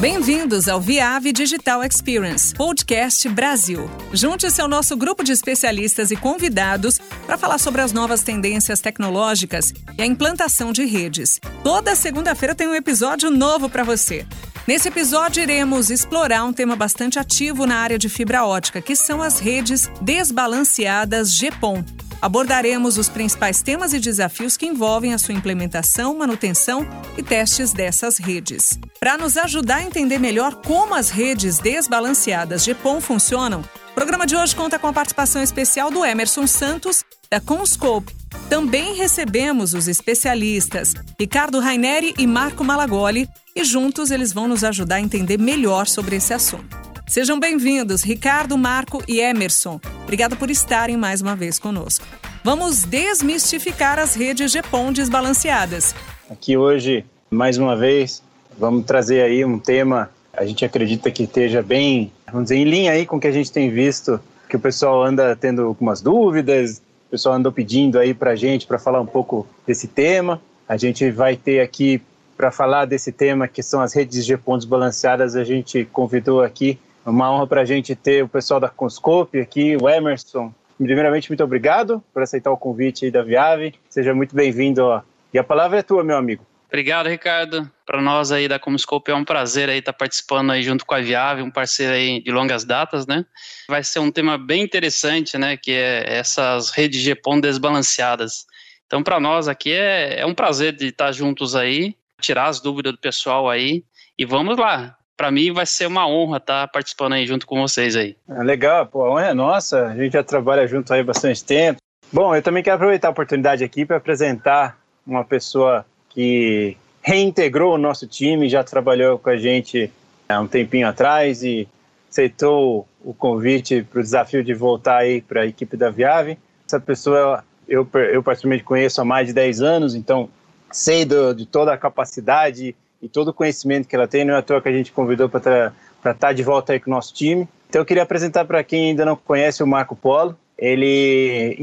Bem-vindos ao Viave Digital Experience, podcast Brasil. Junte-se ao nosso grupo de especialistas e convidados para falar sobre as novas tendências tecnológicas e a implantação de redes. Toda segunda-feira tem um episódio novo para você. Nesse episódio, iremos explorar um tema bastante ativo na área de fibra ótica, que são as redes desbalanceadas GPON. Abordaremos os principais temas e desafios que envolvem a sua implementação, manutenção e testes dessas redes. Para nos ajudar a entender melhor como as redes desbalanceadas GPON funcionam, o programa de hoje conta com a participação especial do Emerson Santos, da Conscope. Também recebemos os especialistas Ricardo Raineri e Marco Malagoli, e juntos eles vão nos ajudar a entender melhor sobre esse assunto. Sejam bem-vindos, Ricardo, Marco e Emerson. Obrigado por estarem mais uma vez conosco. Vamos desmistificar as redes GPON desbalanceadas. Aqui hoje, mais uma vez, vamos trazer aí um tema, a gente acredita que esteja bem, vamos dizer, em linha aí com o que a gente tem visto, que o pessoal anda tendo algumas dúvidas, o pessoal andou pedindo aí para a gente para falar um pouco desse tema. A gente vai ter aqui para falar desse tema que são as redes GPON desbalanceadas, a gente convidou aqui uma honra para a gente ter o pessoal da Conscope aqui, o Emerson. Primeiramente, muito obrigado por aceitar o convite da Viave. Seja muito bem-vindo. E a palavra é tua, meu amigo. Obrigado, Ricardo. Para nós aí da Comscope é um prazer aí estar tá participando aí junto com a Viave, um parceiro aí de longas datas, né? Vai ser um tema bem interessante, né? Que é essas redes GPON desbalanceadas. Então, para nós aqui é, é um prazer de estar juntos aí, tirar as dúvidas do pessoal aí e vamos lá para mim vai ser uma honra estar tá participando aí junto com vocês aí. É legal, pô, a honra é nossa, a gente já trabalha junto aí bastante tempo. Bom, eu também quero aproveitar a oportunidade aqui para apresentar uma pessoa que reintegrou o nosso time, já trabalhou com a gente há um tempinho atrás e aceitou o convite para o desafio de voltar aí para a equipe da Viave. Essa pessoa eu, eu particularmente conheço há mais de 10 anos, então sei do, de toda a capacidade e todo o conhecimento que ela tem, não é à toa que a gente convidou para estar tá de volta aí com o nosso time. Então eu queria apresentar para quem ainda não conhece o Marco Polo. Ele,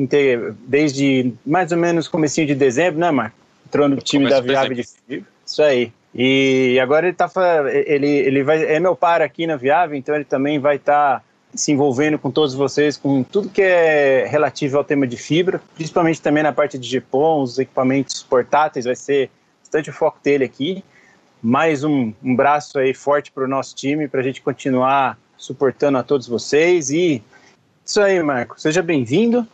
desde mais ou menos comecinho de dezembro, né, Marco? Entrou no time da Viave de Fibra. Isso aí. E agora ele tá ele, ele vai é meu par aqui na Viave, então ele também vai estar tá se envolvendo com todos vocês, com tudo que é relativo ao tema de fibra, principalmente também na parte de GPON, os equipamentos portáteis, vai ser bastante o foco dele aqui mais um, um braço aí forte para o nosso time, para a gente continuar suportando a todos vocês. E isso aí, Marco, seja bem-vindo.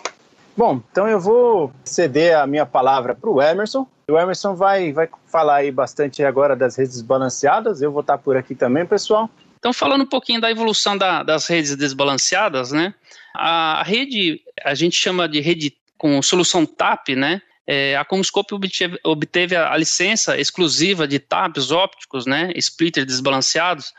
Bom, então eu vou ceder a minha palavra para o Emerson. O Emerson vai, vai falar aí bastante agora das redes desbalanceadas. Eu vou estar por aqui também, pessoal. Então, falando um pouquinho da evolução da, das redes desbalanceadas, né? A rede, a gente chama de rede com solução TAP, né? É, a Comscope obteve, obteve a, a, licença exclusiva de TAPs ópticos, né, splitter desbalanceados,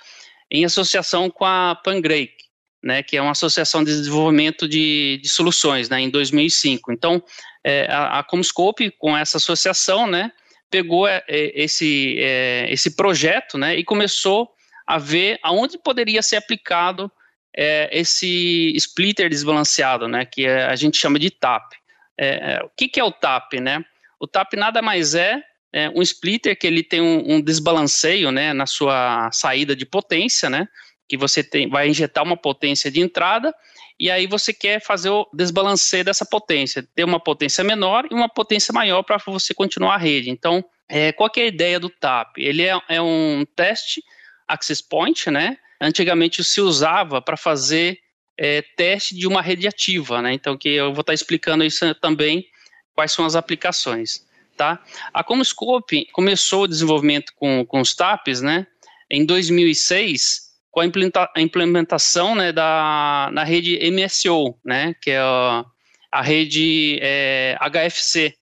em associação com a Pangrake, né, que é uma associação de desenvolvimento de, de soluções, né, em 2005. Então, é, a, a Comscope, com essa associação, né, pegou é, é esse, é, esse projeto, né, e começou a ver aonde poderia ser aplicado é, esse splitter desbalanceado, né, que a gente chama de TAP. É, é, o que, que, é o TAP, né? O TAP nada mais é, é um splitter que ele tem um, um, desbalanceio, né, na sua saída de potência, né? Que você tem, vai injetar uma potência de entrada e aí você quer fazer o desbalanceio dessa potência, ter uma potência menor e uma potência maior para você continuar a rede. Então, é, qual é a ideia do TAP? Ele é, é um teste access point, né? Antigamente se usava para fazer é, teste de uma rede ativa, né? Então, que eu vou estar explicando isso também, quais são as aplicações, tá? A Comscope começou o desenvolvimento com, com os TAPs, né? Em 2006, com a, implementação né, da, na rede MSO, né? Que é a, a rede é, HFC,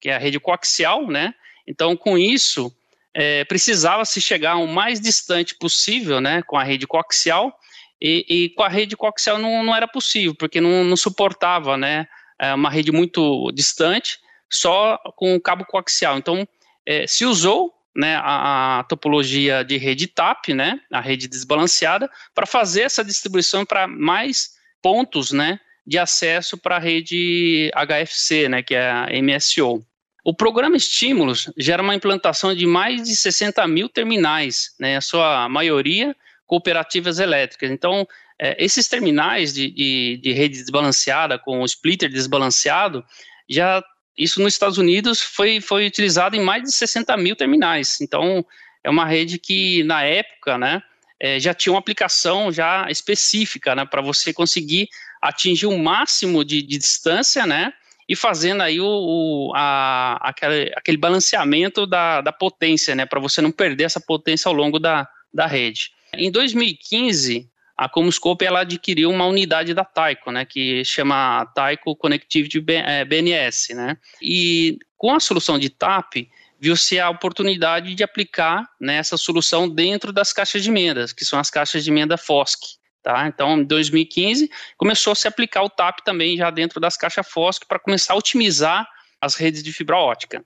que é a rede coaxial, né? Então, com isso, é, precisava se chegar o mais distante possível, né, com a rede coaxial, e, e com a rede coaxial não, não era possível, porque não, não suportava, né, é, uma rede muito distante, só com o cabo coaxial. Então, é, se usou né, a, a, topologia de rede TAP, né, a rede desbalanceada, para fazer essa distribuição para mais pontos né, de acesso para a rede HFC, né, que é a MSO. O, programa Estímulos gera uma implantação de mais de 60 mil terminais, né, a sua maioria cooperativas elétricas. Então, é, esses terminais de, de, de, rede desbalanceada com o splitter desbalanceado, já isso nos Estados Unidos foi, foi utilizado em mais de 60 mil terminais. Então, é uma rede que, na época, né, é, já tinha uma aplicação já específica, né, para você conseguir atingir o máximo de, de distância, né, e fazendo aí o, o a, aquele, aquele balanceamento da, da potência, né, para você não perder essa potência ao longo da, da rede. Em 2015, a Comscope ela adquiriu uma unidade da Taiko, né, que chama Taiko Connectivity BNS, né, e com a solução de TAP, viu-se a oportunidade de aplicar né, essa solução dentro das caixas de emendas, que são as caixas de emenda FOSC. Tá? Então, em 2015, começou a se aplicar o TAP também já dentro das caixas FOSC para começar a otimizar as redes de fibra ótica.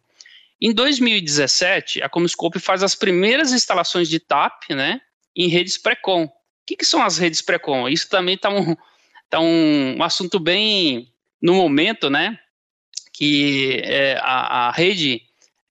Em 2017, a Comscope faz as primeiras instalações de TAP né, em redes pré-com. O que, que, são as redes pré-com? Isso também está um, tá um, um, assunto bem no momento, né? Que é, a, a, rede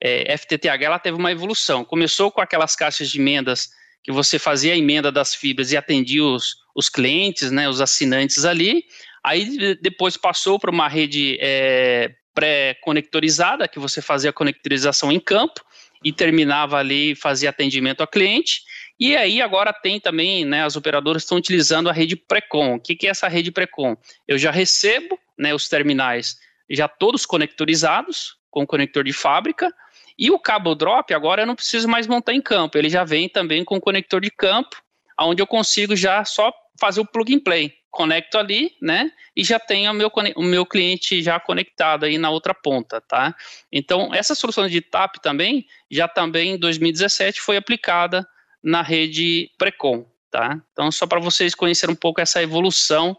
é, FTTH ela teve uma evolução. Começou com aquelas caixas de emendas que você fazia a emenda das fibras e atendia os, os clientes, né, os assinantes ali. Aí depois passou para uma rede é, pré-conectorizada, que você fazia a conectorização em campo e terminava ali, fazia atendimento ao cliente. E aí agora tem também, né, as operadoras estão utilizando a rede Precon. O que, que é essa rede Precon? Eu já recebo, né, os terminais já todos conectorizados com conector de fábrica, e o cabo drop agora eu não preciso mais montar em campo, ele já vem também com conector de campo, onde eu consigo já só fazer o plug and play. Conecto ali, né? E já tenho o meu, o meu cliente já conectado aí na outra ponta, tá? Então, essa solução de TAP também, já também em 2017 foi aplicada na rede Precon, tá? Então, só para vocês conhecerem um pouco essa evolução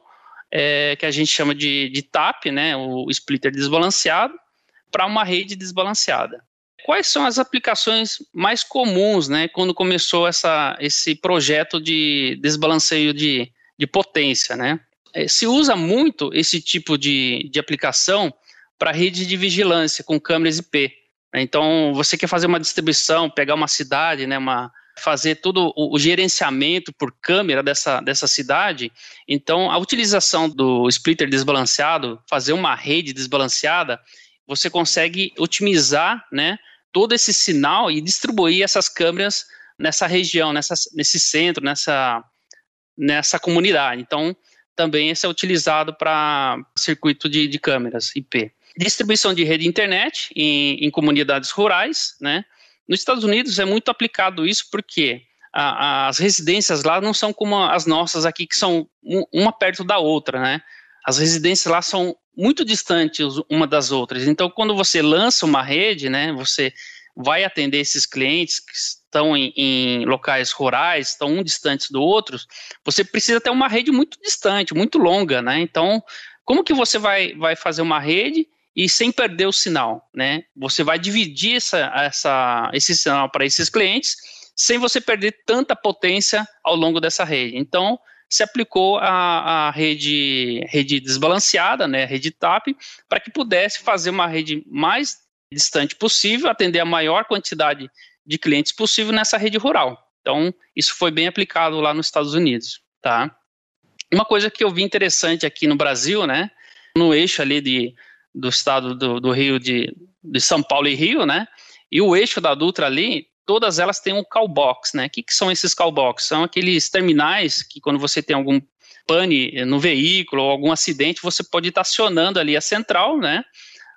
é, que a gente chama de, de TAP, né? O splitter desbalanceado, para uma rede desbalanceada quais são as aplicações mais comuns, né, quando começou essa, esse projeto de desbalanceio de, de potência, né? É, se usa muito esse tipo de, de aplicação para rede de vigilância com câmeras IP. Então, você quer fazer uma distribuição, pegar uma cidade, né, uma, fazer todo o, gerenciamento por câmera dessa, dessa cidade. Então, a utilização do splitter desbalanceado, fazer uma rede desbalanceada, você consegue otimizar né, todo esse sinal e distribuir essas câmeras nessa região, nessa, nesse centro, nessa, nessa comunidade. Então, também esse é utilizado para circuito de, de, câmeras IP. Distribuição de rede internet em, em, comunidades rurais, né? Nos Estados Unidos é muito aplicado isso porque a, as residências lá não são como as nossas aqui, que são uma perto da outra, né? As residências lá são muito distantes uma das outras. Então, quando você lança uma rede, né, você vai atender esses clientes que estão em, em locais rurais, estão um distantes do outro, você precisa ter uma rede muito distante, muito longa, né? Então, como que você vai, vai fazer uma rede e sem perder o sinal, né? Você vai dividir essa, essa, esse sinal para esses clientes sem você perder tanta potência ao longo dessa rede. Então, se aplicou a, a rede, rede desbalanceada, né, rede TAP, para que pudesse fazer uma rede mais distante possível, atender a maior quantidade de clientes possível nessa rede rural. Então, isso foi bem aplicado lá nos Estados Unidos, tá? Uma coisa que eu vi interessante aqui no Brasil, né, no eixo ali de, do estado do, do Rio de, de São Paulo e Rio, né, e o eixo da Dutra ali, todas elas têm um callbox, né? O que, que são esses callbox? São aqueles terminais que quando você tem algum pane no veículo ou algum acidente, você pode estar acionando ali a central, né?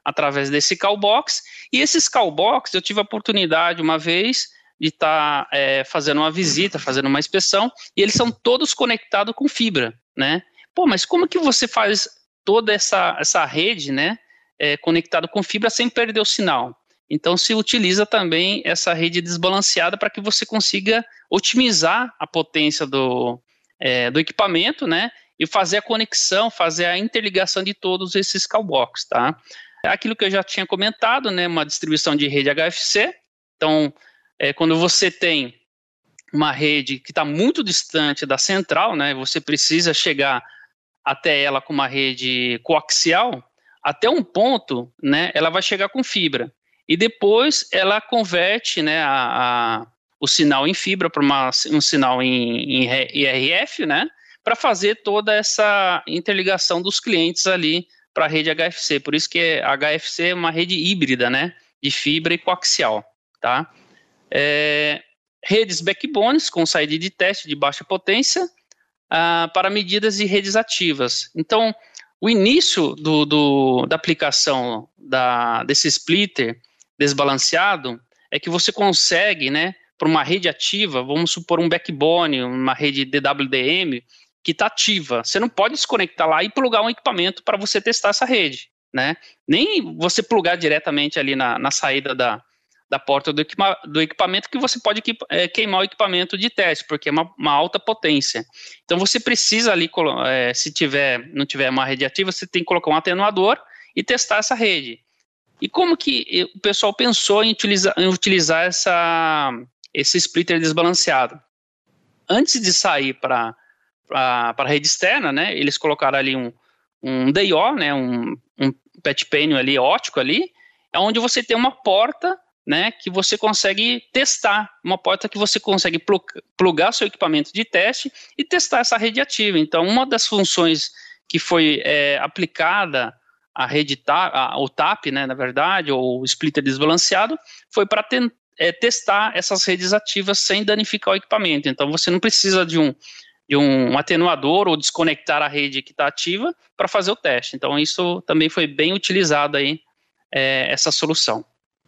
Através desse callbox. E esses callbox, eu tive a oportunidade uma vez de estar é, fazendo uma visita, fazendo uma inspeção, e eles são todos conectados com fibra, né? Pô, mas como que você faz toda essa, essa rede, né, é, conectado com fibra sem perder o sinal? Então se utiliza também essa rede desbalanceada para que você consiga otimizar a potência do, é, do equipamento, né? E fazer a conexão, fazer a interligação de todos esses callbox, tá? Aquilo que eu já tinha comentado, né? Uma distribuição de rede HFC. Então, é, quando você tem uma rede que está muito distante da central, né? Você precisa chegar até ela com uma rede coaxial, até um ponto, né? Ela vai chegar com fibra. e depois ela converte né, a, a o sinal em fibra para um sinal em, em IRF, né, para fazer toda essa interligação dos clientes ali para a rede HFC. Por isso que a HFC é uma rede híbrida, né, de fibra e coaxial, tá? É, redes backbones com saída de teste de baixa potência ah, para medidas de redes ativas. Então, o início do, do, da aplicação da, desse splitter desbalanceado é que você consegue, né, para uma rede ativa, vamos supor um backbone, uma rede DWDM, que está ativa. Você não pode desconectar lá e plugar um equipamento para você testar essa rede. Né? Nem você plugar diretamente ali na, na saída da, da porta do, equipa do equipamento que você pode é, queimar o equipamento de teste, porque é uma, uma alta potência. Então você precisa ali, é, se tiver, não tiver uma rede ativa, você tem que colocar um atenuador e testar essa rede. E como que o pessoal pensou em utilizar, em utilizar essa, esse splitter desbalanceado? Antes de sair para a rede externa, né, eles colocaram ali um, um DIO, né, um, um patch panel ali ótico ali, é onde você tem uma porta né, que você consegue testar, uma porta que você consegue plugar seu equipamento de teste e testar essa rede ativa. Então, uma das funções que foi é, aplicada à rede TAP, ao TAP, né, na verdade, ou splitter desbalanceado, foi para é, testar essas redes ativas sem danificar o equipamento. Então, você não precisa de um, de um atenuador ou desconectar a rede que está ativa para fazer o teste. Então, isso também foi bem utilizado aí, é, essa solução.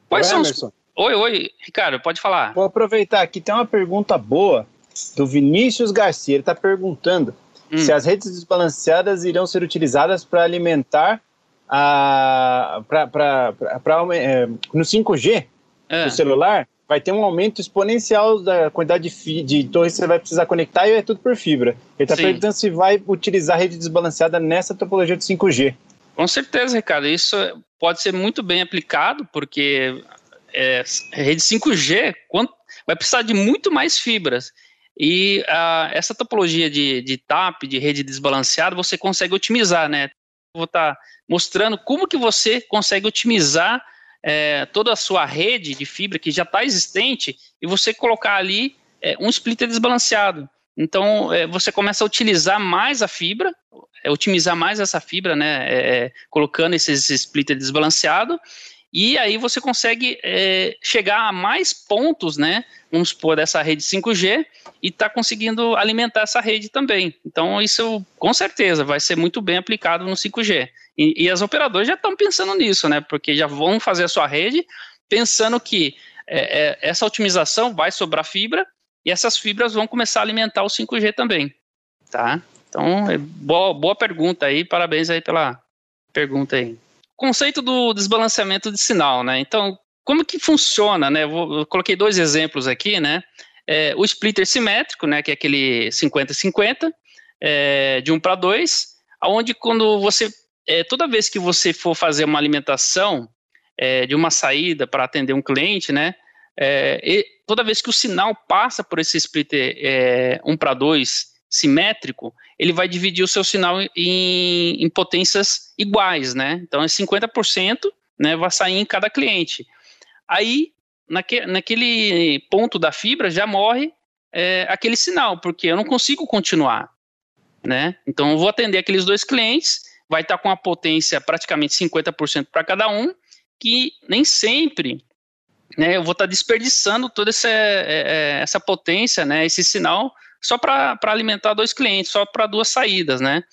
Quais são os... Oi, oi, Ricardo, pode falar. Vou aproveitar aqui, tem uma pergunta boa do Vinícius Garcia. Ele está perguntando hum. se as redes desbalanceadas irão ser utilizadas para alimentar a, pra, pra, pra, é, no 5G é. do celular. Vai ter um aumento exponencial da quantidade de, de torres que você vai precisar conectar e é tudo por fibra. Ele está perguntando se vai utilizar a rede desbalanceada nessa topologia de 5G. Com certeza, Ricardo. Isso pode ser muito bem aplicado, porque é, rede 5G vai precisar de muito mais fibras. E essa topologia de, de TAP, de rede desbalanceada, você consegue otimizar, né? Vou estar tá mostrando como que você consegue otimizar é, toda a sua rede de fibra que já está existente e você colocar ali é, um splitter desbalanceado. Então, é, você começa a utilizar mais a fibra, otimizar mais essa fibra, né, é, é, colocando esses splitter desbalanceado, e aí você consegue é, chegar a mais pontos, né? Vamos supor, dessa rede 5G e está conseguindo alimentar essa rede também. Então, isso com certeza vai ser muito bem aplicado no 5G. E, e as operadoras já estão pensando nisso, né? Porque já vão fazer a sua rede pensando que é, é, essa otimização vai sobrar fibra e essas fibras vão começar a alimentar o 5G também, tá? Então, é boa, boa pergunta aí, parabéns aí pela pergunta aí conceito do desbalanceamento de sinal, né? Então, como que funciona, né? Eu, coloquei dois exemplos aqui, né? É, o splitter simétrico, né? Que é aquele 50-50, é, de 1 para 2, onde quando você, é, toda vez que você for fazer uma alimentação é, de uma saída para atender um cliente, né? É, toda vez que o sinal passa por esse splitter 1 para 2 simétrico, ele vai dividir o seu sinal em, em potências iguais, né? Então é 50%, né? Vai sair em cada cliente. Aí, naque, naquele ponto da fibra, já morre é, aquele sinal, porque eu não consigo continuar, né? Então eu vou atender aqueles dois clientes, vai estar com a potência praticamente 50% para cada um, que nem sempre né, eu vou estar desperdiçando toda essa, é, é, essa potência, né, esse sinal só para alimentar dois clientes, só para duas saídas, né?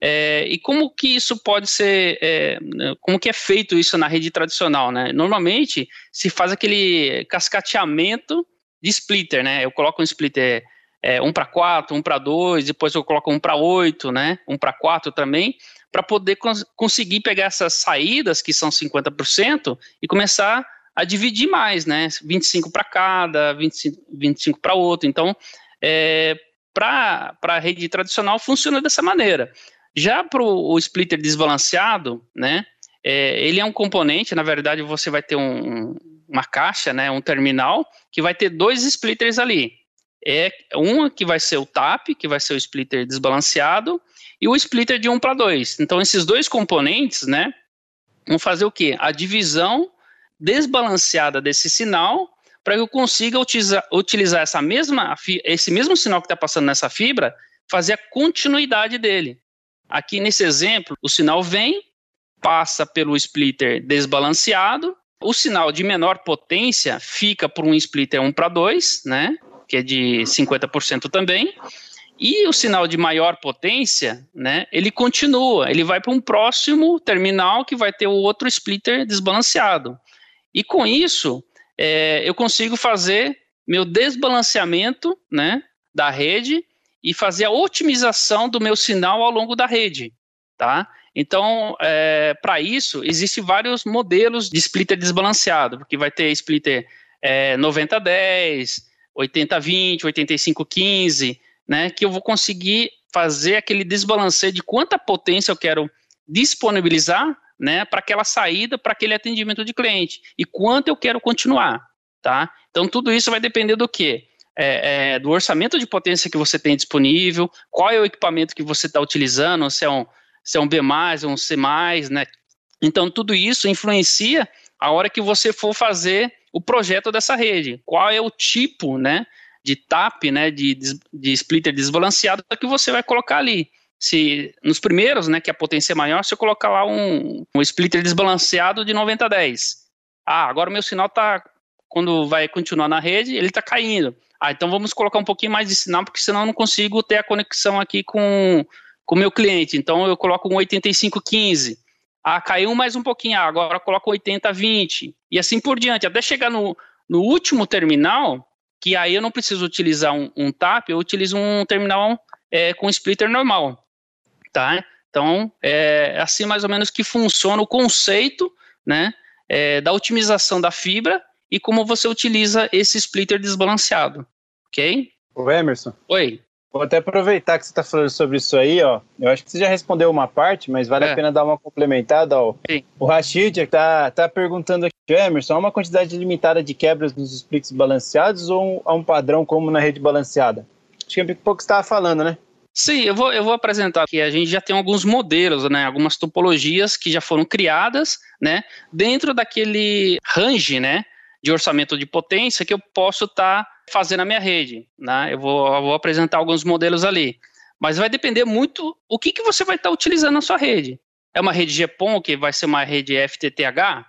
É, e como que isso pode ser, é, como que é feito isso na rede tradicional, né? Normalmente se faz aquele cascateamento de splitter, né? Eu coloco um splitter é, 1 para 4, 1 para 2, depois eu coloco 1 para 8, né? 1 para 4 também, para poder cons conseguir pegar essas saídas, que são 50%, e começar a dividir mais, né? 25 para cada, 25, 25 para outro. Então, é, para a rede tradicional funciona dessa maneira. Já para o splitter desbalanceado, né, é, ele é um componente, na verdade você vai ter um, uma caixa, né, um terminal, que vai ter dois splitters ali. É um que vai ser o TAP, que vai ser o splitter desbalanceado, e o splitter de 1 para 2. Então esses dois componentes, né, vão fazer o quê? A divisão desbalanceada desse sinal para que eu consiga utilizar, utilizar essa mesma, esse mesmo sinal que está passando nessa fibra, fazer a continuidade dele. Aqui nesse exemplo, o sinal vem, passa pelo splitter desbalanceado, o sinal de menor potência fica por um splitter 1 para 2, né, que é de 50% também, e o sinal de maior potência, né, ele continua, ele vai para um próximo terminal que vai ter o outro splitter desbalanceado. E com isso, é, eu consigo fazer meu desbalanceamento né, da rede e fazer a otimização do meu sinal ao longo da rede. Tá? Então, é, para isso, existem vários modelos de splitter desbalanceado, porque vai ter splitter é, 90-10, 80-20, 85-15, né, que eu vou conseguir fazer aquele desbalanceio de quanta potência eu quero disponibilizar né, para aquela saída, para aquele atendimento de cliente, e quanto eu quero continuar. Tá? Então, tudo isso vai depender do quê? É, é, do orçamento de potência que você tem disponível, qual é o equipamento que você está utilizando, se é um, se é um B+, ou um C+, né? Então, tudo isso influencia a hora que você for fazer o projeto dessa rede. Qual é o tipo, né, de TAP, né, de, de splitter desbalanceado que você vai colocar ali. Se nos primeiros, né, que a potência é maior, se eu colocar lá um, um splitter desbalanceado de 90 a 10. Ah, agora o meu sinal está quando vai continuar na rede, ele está caindo. Ah, então vamos colocar um pouquinho mais de sinal, porque senão eu não consigo ter a conexão aqui com o meu cliente. Então eu coloco um 8515. Ah, caiu mais um pouquinho, ah, agora eu coloco 8020. E assim por diante, até chegar no, no último terminal, que aí eu não preciso utilizar um, um TAP, eu utilizo um terminal é, com splitter normal, tá? Então, é assim mais ou menos que funciona o conceito, né, é, da otimização da fibra e como você utiliza esse splitter desbalanceado, ok? O Emerson. Oi. Vou até aproveitar que você está falando sobre isso aí, ó. Eu acho que você já respondeu uma parte, mas vale é. a pena dar uma complementada, ó. Sim. O Rashid está tá perguntando aqui, Emerson, há uma quantidade limitada de quebras nos splits balanceados ou há um padrão como na rede balanceada? Acho que é um pouco que você estava falando, né? Sim, eu vou, eu vou apresentar aqui. A gente já tem alguns modelos, né, algumas topologias que já foram criadas, né, dentro daquele range, né, de orçamento de potência que eu posso estar tá fazer na minha rede. Né? Eu, vou, eu vou apresentar alguns modelos ali. Mas vai depender muito o que, que você vai estar utilizando na sua rede. É uma rede GPON, que vai ser uma rede FTTH?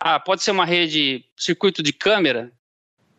Ah, pode ser uma rede circuito de câmera?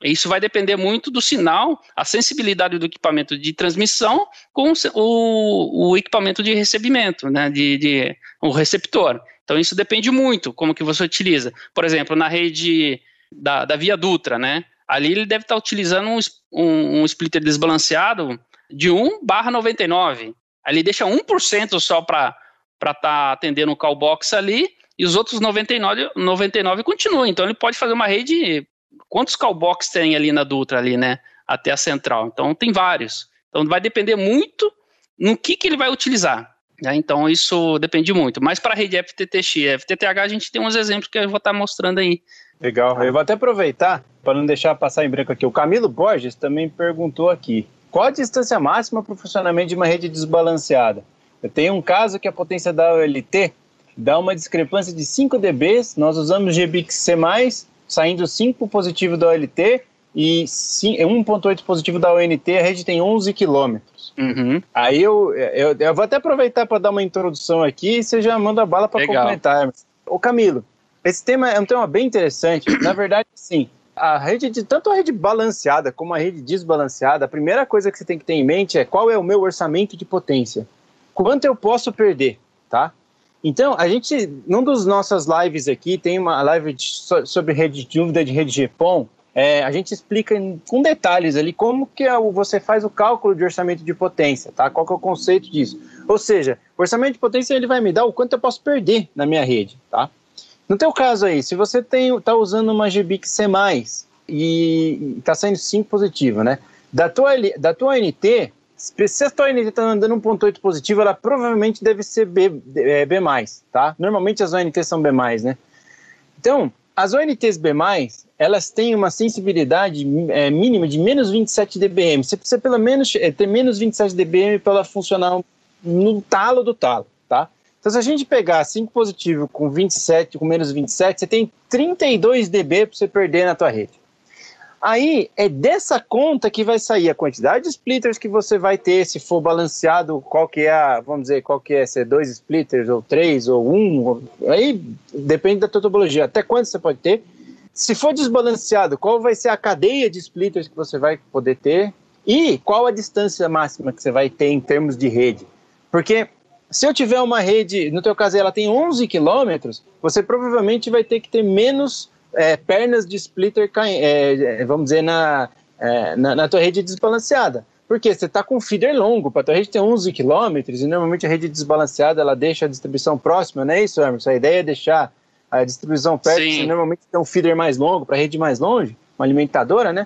Isso vai depender muito do sinal, a sensibilidade do equipamento de transmissão com o, o equipamento de recebimento, né, de, de, o receptor. Então isso depende muito como que você utiliza. Por exemplo, na rede da, da Via Dutra, né, ali ele deve estar utilizando um, um, um splitter desbalanceado de 1 barra 99. Ali deixa 1% só para estar tá atendendo o callbox ali, e os outros 99, 99 continuam. Então ele pode fazer uma rede. Quantos callbox tem ali na Dutra, ali, né? Até a central. Então tem vários. Então vai depender muito no que, que ele vai utilizar. Né? Então isso depende muito. Mas para a rede FTTX FTTH a gente tem uns exemplos que eu vou estar tá mostrando aí Legal. Eu vou até aproveitar para não deixar passar em branco aqui. O Camilo Borges também perguntou aqui: qual a distância máxima para o funcionamento de uma rede desbalanceada? Eu tenho um caso que a potência da OLT dá uma discrepância de 5 dB. Nós usamos GBIC-C+, saindo 5 positivo da OLT e 1.8 positivo da ONT, a rede tem 11 quilômetros. Uhum. Aí eu, eu, eu, vou até aproveitar para dar uma introdução aqui e você já manda a bala para complementar. Ô Camilo, esse tema é um tema bem interessante. Na verdade, sim. A rede de tanto a rede balanceada como a rede desbalanceada, a primeira coisa que você tem que ter em mente é qual é o meu orçamento de potência. Quanto eu posso perder, tá? Então, a gente, num dos nossas lives aqui, tem uma live de, sobre rede de dúvida de rede GPON, é, a gente explica em, com detalhes ali como que é o, você faz o cálculo de orçamento de potência, tá? Qual que é o conceito disso? Ou seja, o orçamento de potência ele vai me dar o quanto eu posso perder na minha rede, tá? No teu caso aí, se você está usando uma GBIC C+, e está saindo 5 positivo, né? Da tua, da tua NT, se a tua NT está andando 1.8 positivo, ela provavelmente deve ser B, é, B+, tá? Normalmente as ONTs são B+, né? Então, as ONTs B+, elas têm uma sensibilidade é, mínima de menos 27 dBm. Você precisa pelo menos é, ter menos 27 dBm para ela funcionar no talo do talo, tá? Então, se a gente pegar 5 positivo com 27, com menos 27, você tem 32 dB para você perder na tua rede. Aí é dessa conta que vai sair a quantidade de splitters que você vai ter se for balanceado, qual que é a, vamos dizer, qual que é, se é dois splitters ou três ou um, aí depende da tua topologia, até quanto você pode ter. Se for desbalanceado, qual vai ser a cadeia de splitters que você vai poder ter e qual a distância máxima que você vai ter em termos de rede. Porque se eu tiver uma rede, no teu caso ela tem 11 quilômetros, você provavelmente vai ter que ter menos é, pernas de splitter, é, é, vamos dizer, na, é, na, na, tua rede desbalanceada. Porque você está com um feeder longo, para a tua rede ter 11 km, e normalmente a rede desbalanceada ela deixa a distribuição próxima, não é isso, Emerson? A ideia é deixar a distribuição perto, você normalmente tem um feeder mais longo, para a rede mais longe, uma alimentadora, né?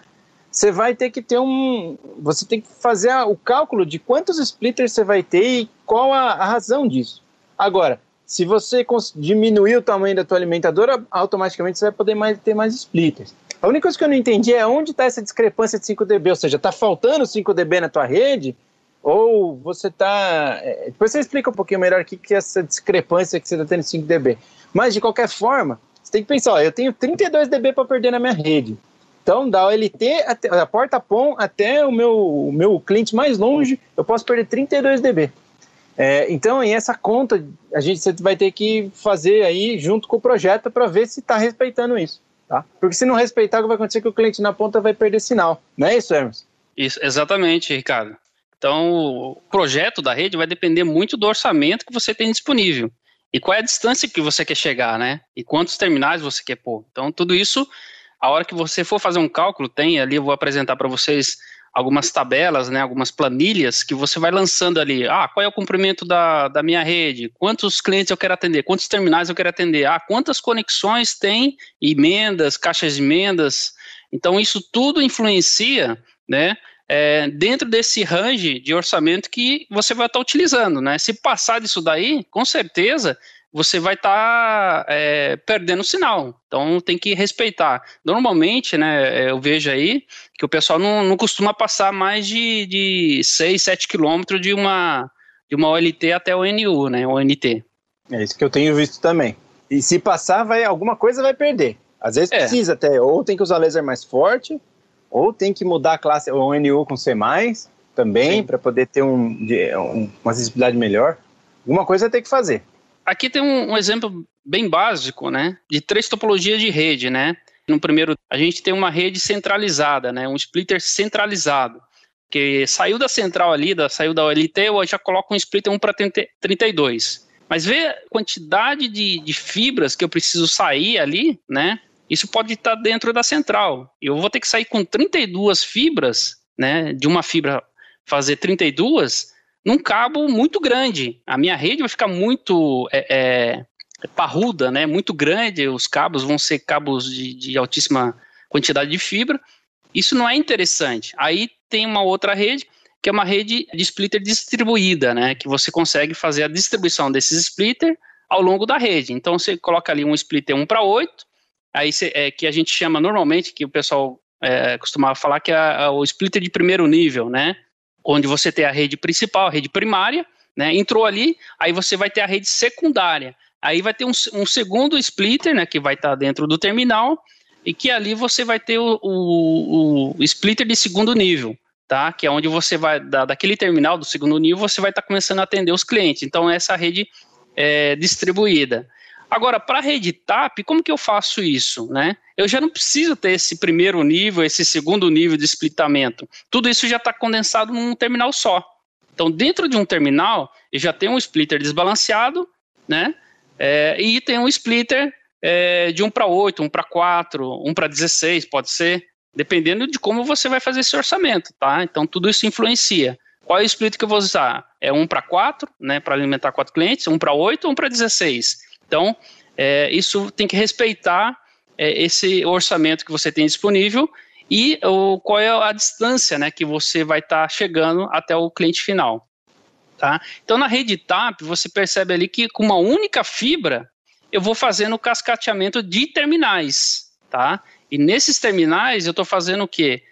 Você vai ter que ter um. Você tem que fazer o cálculo de quantos splitters você vai ter e qual a, a razão disso. Agora, se você diminuir o tamanho da tua alimentadora, automaticamente você vai poder mais, ter mais splitters. A única coisa que eu não entendi é onde está essa discrepância de 5 dB, ou seja, está faltando 5 dB na tua rede, ou você está... É, depois você explica um pouquinho melhor o que, é essa discrepância que você está tendo 5 dB. Mas, de qualquer forma, você tem que pensar, ó, eu tenho 32 dB para perder na minha rede. Então, da OLT, até, da porta POM até o meu, o meu cliente mais longe, eu posso perder 32 dB. É, então, em essa conta, a gente vai ter que fazer aí junto com o projeto para ver se está respeitando isso. Tá? Porque se não respeitar, o que vai acontecer é que o cliente na ponta vai perder sinal. Não é isso, Hermes? Isso, exatamente, Ricardo. Então, o projeto da rede vai depender muito do orçamento que você tem disponível. E qual é a distância que você quer chegar, né? E quantos terminais você quer pôr. Então, tudo isso, a hora que você for fazer um cálculo, tem ali, eu vou apresentar para vocês algumas tabelas, né, algumas planilhas que você vai lançando ali. Ah, qual é o comprimento da, da minha rede? Quantos clientes eu quero atender? Quantos terminais eu quero atender? Ah, quantas conexões tem? Emendas, caixas de emendas. Então, isso tudo influencia, né, é, dentro desse range de orçamento que você vai estar utilizando, né? Se passar disso daí, com certeza você vai estar tá, é, perdendo sinal. Então tem que respeitar. Normalmente, né, eu vejo aí que o pessoal não, não costuma passar mais de, de 6, 7 quilômetros de uma, de uma OLT até o NU, né, o NT. É isso que eu tenho visto também. E se passar, vai alguma coisa vai perder. Às vezes é. precisa até, ou tem que usar laser mais forte, ou tem que mudar a classe, o NU com C+, também, para poder ter um, um, uma acessibilidade melhor. Alguma coisa tem que fazer. Aqui tem um, um, exemplo bem básico, né, de três topologias de rede, né. No primeiro, a gente tem uma rede centralizada, né, um splitter centralizado, que saiu da central ali, da, saiu da OLT, eu já coloco um splitter 1 para 32. Mas vê a quantidade de, de fibras que eu preciso sair ali, né, isso pode estar dentro da central. Eu vou ter que sair com 32 fibras, né, de uma fibra fazer 32, num cabo muito grande. A minha rede vai ficar muito é, é, parruda, né? Muito grande. Os cabos vão ser cabos de, de altíssima quantidade de fibra. Isso não é interessante. Aí tem uma outra rede que é uma rede de splitter distribuída, né? Que você consegue fazer a distribuição desses splitter ao longo da rede. Então você coloca ali um splitter 1 para 8, aí é, que a gente chama normalmente, que o pessoal é, costumava falar que é, é o splitter de primeiro nível, né? Onde você tem a rede principal, a rede primária, né, entrou ali, aí você vai ter a rede secundária. Aí vai ter um, um segundo splitter, né, que vai estar tá dentro do terminal, e que ali você vai ter o, o, o, splitter de segundo nível, tá? Que é onde você vai, da, daquele terminal do segundo nível, você vai estar tá começando a atender os clientes. Então, essa rede é distribuída. Agora, para a rede TAP, como que eu faço isso, né? Eu já não preciso ter esse primeiro nível, esse segundo nível de splitamento. Tudo isso já está condensado num terminal só. Então, dentro de um terminal, eu já tenho um splitter desbalanceado, né? É, e tem um splitter é, de 1 para 8, 1 para 4, 1 para 16, pode ser, dependendo de como você vai fazer esse orçamento, tá? Então, tudo isso influencia. Qual é o splitter que eu vou usar? É 1 para 4, né, para alimentar 4 clientes, 1 para 8 ou 1 para 16? Então, é, isso tem que respeitar é, esse orçamento que você tem disponível e o, qual é a distância né, que você vai estar tá chegando até o cliente final. Tá? Então, na rede TAP, você percebe ali que com uma única fibra, eu vou fazendo o cascateamento de terminais. Tá? E nesses terminais, eu estou fazendo o quê?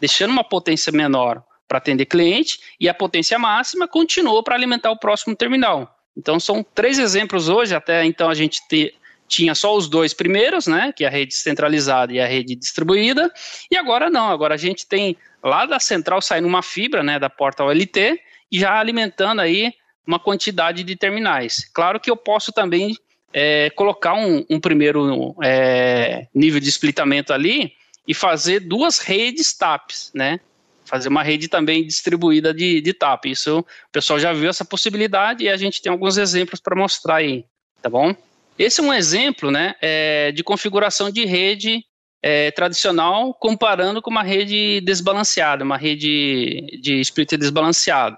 Deixando uma potência menor para atender cliente e a potência máxima continua para alimentar o próximo terminal. Então são três exemplos hoje, até então a gente te, tinha só os dois primeiros, né, que é a rede centralizada e a rede distribuída, e agora não, agora a gente tem lá da central saindo uma fibra, né, da porta OLT, e já alimentando aí uma quantidade de terminais. Claro que eu posso também é, colocar um, um primeiro é, nível de splitamento ali e fazer duas redes TAPs, né, fazer uma rede também distribuída de, de TAP. Isso o pessoal já viu essa possibilidade e a gente tem alguns exemplos para mostrar aí, tá bom? Esse é um exemplo né, é, de configuração de rede é, tradicional comparando com uma rede desbalanceada, uma rede de splitter desbalanceado.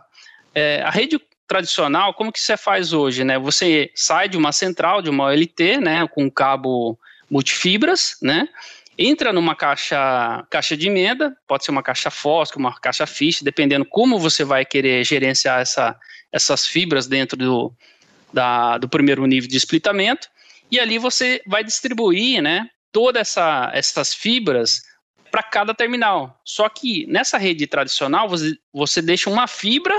É, a rede tradicional, como que você faz hoje? Né? Você sai de uma central, de uma OLT, né, com cabo multifibras, né, entra numa caixa, caixa de emenda, pode ser uma caixa Fosca, uma caixa Fish, dependendo como você vai querer gerenciar essa, essas fibras dentro do, da, do primeiro nível de splitamento, e ali você vai distribuir né, todas essa, essas fibras para cada terminal. Só que nessa rede tradicional, você, você deixa uma fibra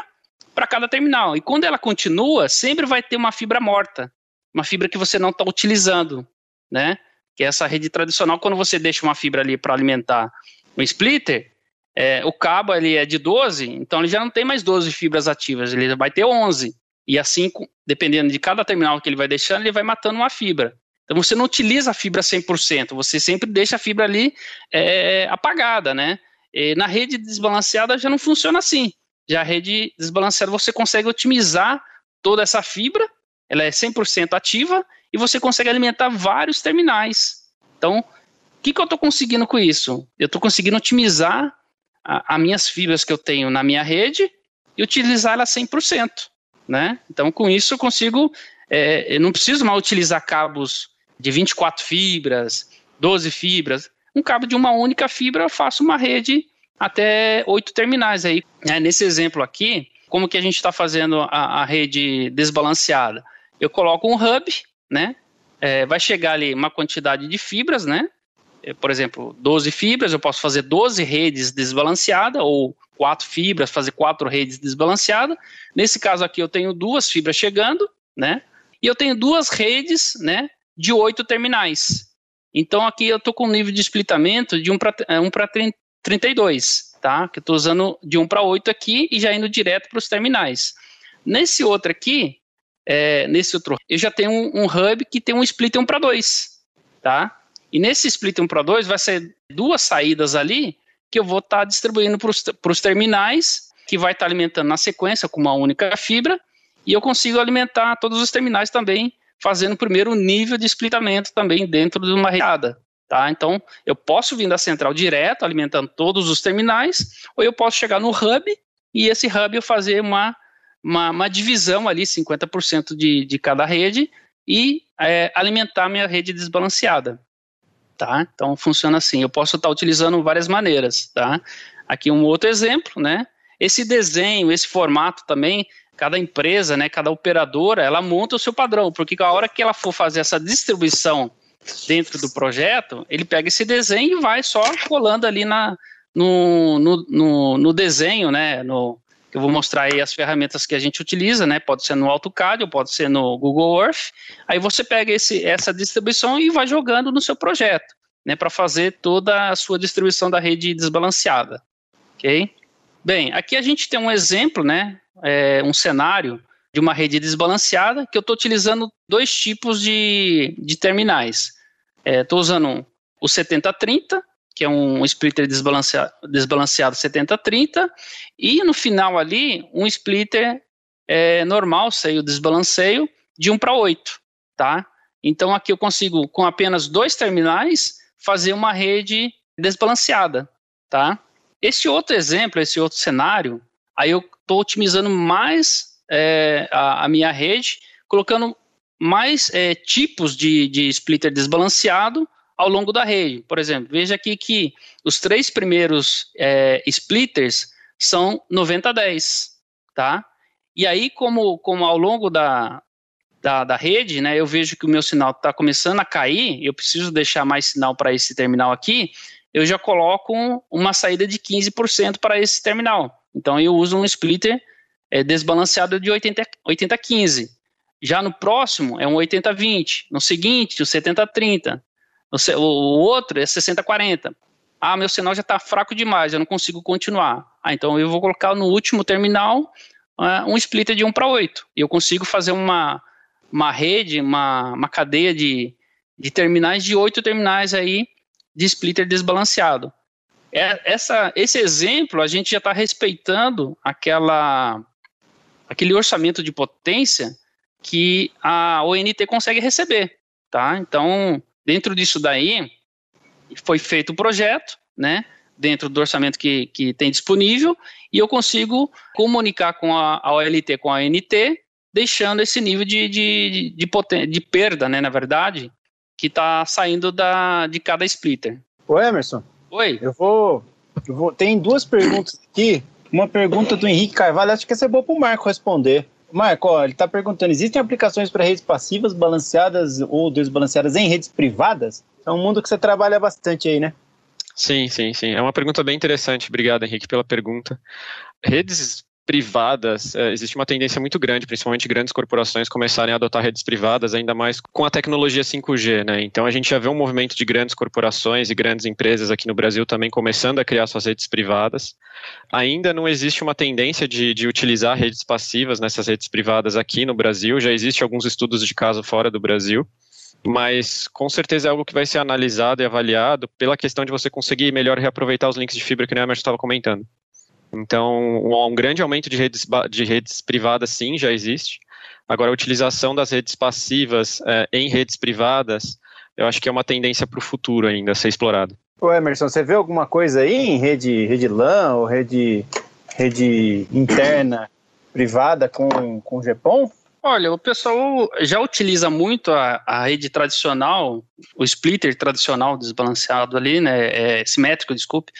para cada terminal, e quando ela continua, sempre vai ter uma fibra morta, uma fibra que você não está utilizando, né? Que é essa rede tradicional, quando você deixa uma fibra ali para alimentar um splitter, é, o cabo ele é de 12, então ele já não tem mais 12 fibras ativas, ele vai ter 11. E assim, dependendo de cada terminal que ele vai deixando, ele vai matando uma fibra. Então você não utiliza a fibra 100%, você sempre deixa a fibra ali é, apagada, né? E na rede desbalanceada já não funciona assim. Já a rede desbalanceada você consegue otimizar toda essa fibra, ela é 100% ativa e você consegue alimentar vários terminais. Então, o que, que eu estou conseguindo com isso? Eu estou conseguindo otimizar as minhas fibras que eu tenho na minha rede e utilizar ela 100%. Né? Então, com isso, eu consigo. É, eu não preciso mais utilizar cabos de 24 fibras, 12 fibras. Um cabo de uma única fibra, eu faço uma rede até oito terminais. Aí, né? Nesse exemplo aqui, como que a gente está fazendo a, a rede desbalanceada? Eu coloco um hub né? É, vai chegar ali uma quantidade de fibras, né? É, por exemplo, 12 fibras, eu posso fazer 12 redes desbalanceadas, ou quatro fibras, fazer quatro redes desbalanceadas. Nesse caso aqui, eu tenho duas fibras chegando, né? E eu tenho duas redes, né? De oito terminais. Então aqui eu estou com um nível de splitamento de 1 para um 32, tá? Que eu estou usando de 1 para 8 aqui e já indo direto para os terminais. Nesse outro aqui, é, nesse outro, eu já tenho um, um, hub que tem um split 1 para 2, tá? E nesse split 1 para 2 vai ser duas saídas ali que eu vou estar tá distribuindo para os terminais, que vai estar tá alimentando na sequência com uma única fibra, e eu consigo alimentar todos os terminais também, fazendo primeiro nível de splitamento também dentro de uma reada. Tá? Então, eu posso vir da central direto, alimentando todos os terminais, ou eu posso chegar no hub e esse hub eu fazer uma uma, uma divisão ali, 50% de, de cada rede, e é, alimentar minha rede desbalanceada. Tá? Então funciona assim. Eu posso estar utilizando várias maneiras. Tá? Aqui um outro exemplo, né? Esse desenho, esse formato também, cada empresa, né, cada operadora, ela monta o seu padrão, porque a hora que ela for fazer essa distribuição dentro do projeto, ele pega esse desenho e vai só colando ali na, no, no, no, no desenho, né, no, eu vou mostrar aí as ferramentas que a gente utiliza, né? Pode ser no AutoCAD ou pode ser no Google Earth. Aí você pega esse, essa distribuição e vai jogando no seu projeto, né? Para fazer toda a sua distribuição da rede desbalanceada, ok? Bem, aqui a gente tem um exemplo, né? É, um cenário de uma rede desbalanceada que eu estou utilizando dois tipos de, de terminais. Estou é, usando o 7030 que é um splitter desbalanceado, desbalanceado 70-30, e no final ali, um splitter é, normal, sem o desbalanceio, de 1 para 8, tá? Então aqui eu consigo, com apenas dois terminais, fazer uma rede desbalanceada, tá? Esse outro exemplo, esse outro cenário, aí eu estou otimizando mais é, a, a, minha rede, colocando mais é, tipos de, de splitter desbalanceado, ao longo da rede. Por exemplo, veja aqui que os três primeiros é, splitters são 90-10, tá? E aí, como, como ao longo da, da, da rede, né, eu vejo que o meu sinal está começando a cair, eu preciso deixar mais sinal para esse terminal aqui, eu já coloco uma saída de 15% para esse terminal. Então, eu uso um splitter é, desbalanceado de 80-15. Já no próximo é um 80-20, no seguinte, o 70-30, o, outro é 60-40. Ah, meu sinal já está fraco demais, eu não consigo continuar. Ah, então eu vou colocar no último terminal uh, um splitter de 1 para 8. E eu consigo fazer uma, uma rede, uma, uma cadeia de, de terminais, de oito terminais aí de splitter desbalanceado. É, essa, esse exemplo, a gente já está respeitando aquela, aquele orçamento de potência que a ONT consegue receber, tá? Então, dentro disso daí, foi feito o projeto, né? Dentro do orçamento que, que tem disponível, e eu consigo comunicar com a, a OLT, com a ONT, deixando esse nível de, de, de, de, de perda, né, na verdade, que está saindo da, de cada splitter. Ô Emerson. Oi. Eu vou, eu vou. Tem duas perguntas aqui. Uma pergunta do Henrique Carvalho, acho que essa é boa para o Marco responder. Marco, ó, ele está perguntando: existem aplicações para redes passivas balanceadas ou desbalanceadas em redes privadas? É um mundo que você trabalha bastante aí, né? Sim, sim, sim. É uma pergunta bem interessante. Obrigado, Henrique, pela pergunta. Redes privadas, é, existe uma tendência muito grande, principalmente grandes corporações começarem a adotar redes privadas, ainda mais com a tecnologia 5G, né? Então a gente já vê um movimento de grandes corporações e grandes empresas aqui no Brasil também começando a criar suas redes privadas. Ainda não existe uma tendência de, de utilizar redes passivas nessas redes privadas aqui no Brasil, já existe alguns estudos de caso fora do Brasil mas com certeza é algo que vai ser analisado e avaliado pela questão de você conseguir melhor reaproveitar os links de fibra que o Emerson estava comentando. Então, um, grande aumento de redes, de redes privadas, sim, já existe. Agora, a utilização das redes passivas é, em redes privadas, eu acho que é uma tendência para o futuro ainda a ser explorado. Ô Emerson, você vê alguma coisa aí em rede, rede LAN ou rede, rede interna privada com, com GPON? Olha, o pessoal já utiliza muito a, a rede tradicional, o splitter tradicional desbalanceado ali, né, é, simétrico, desculpe,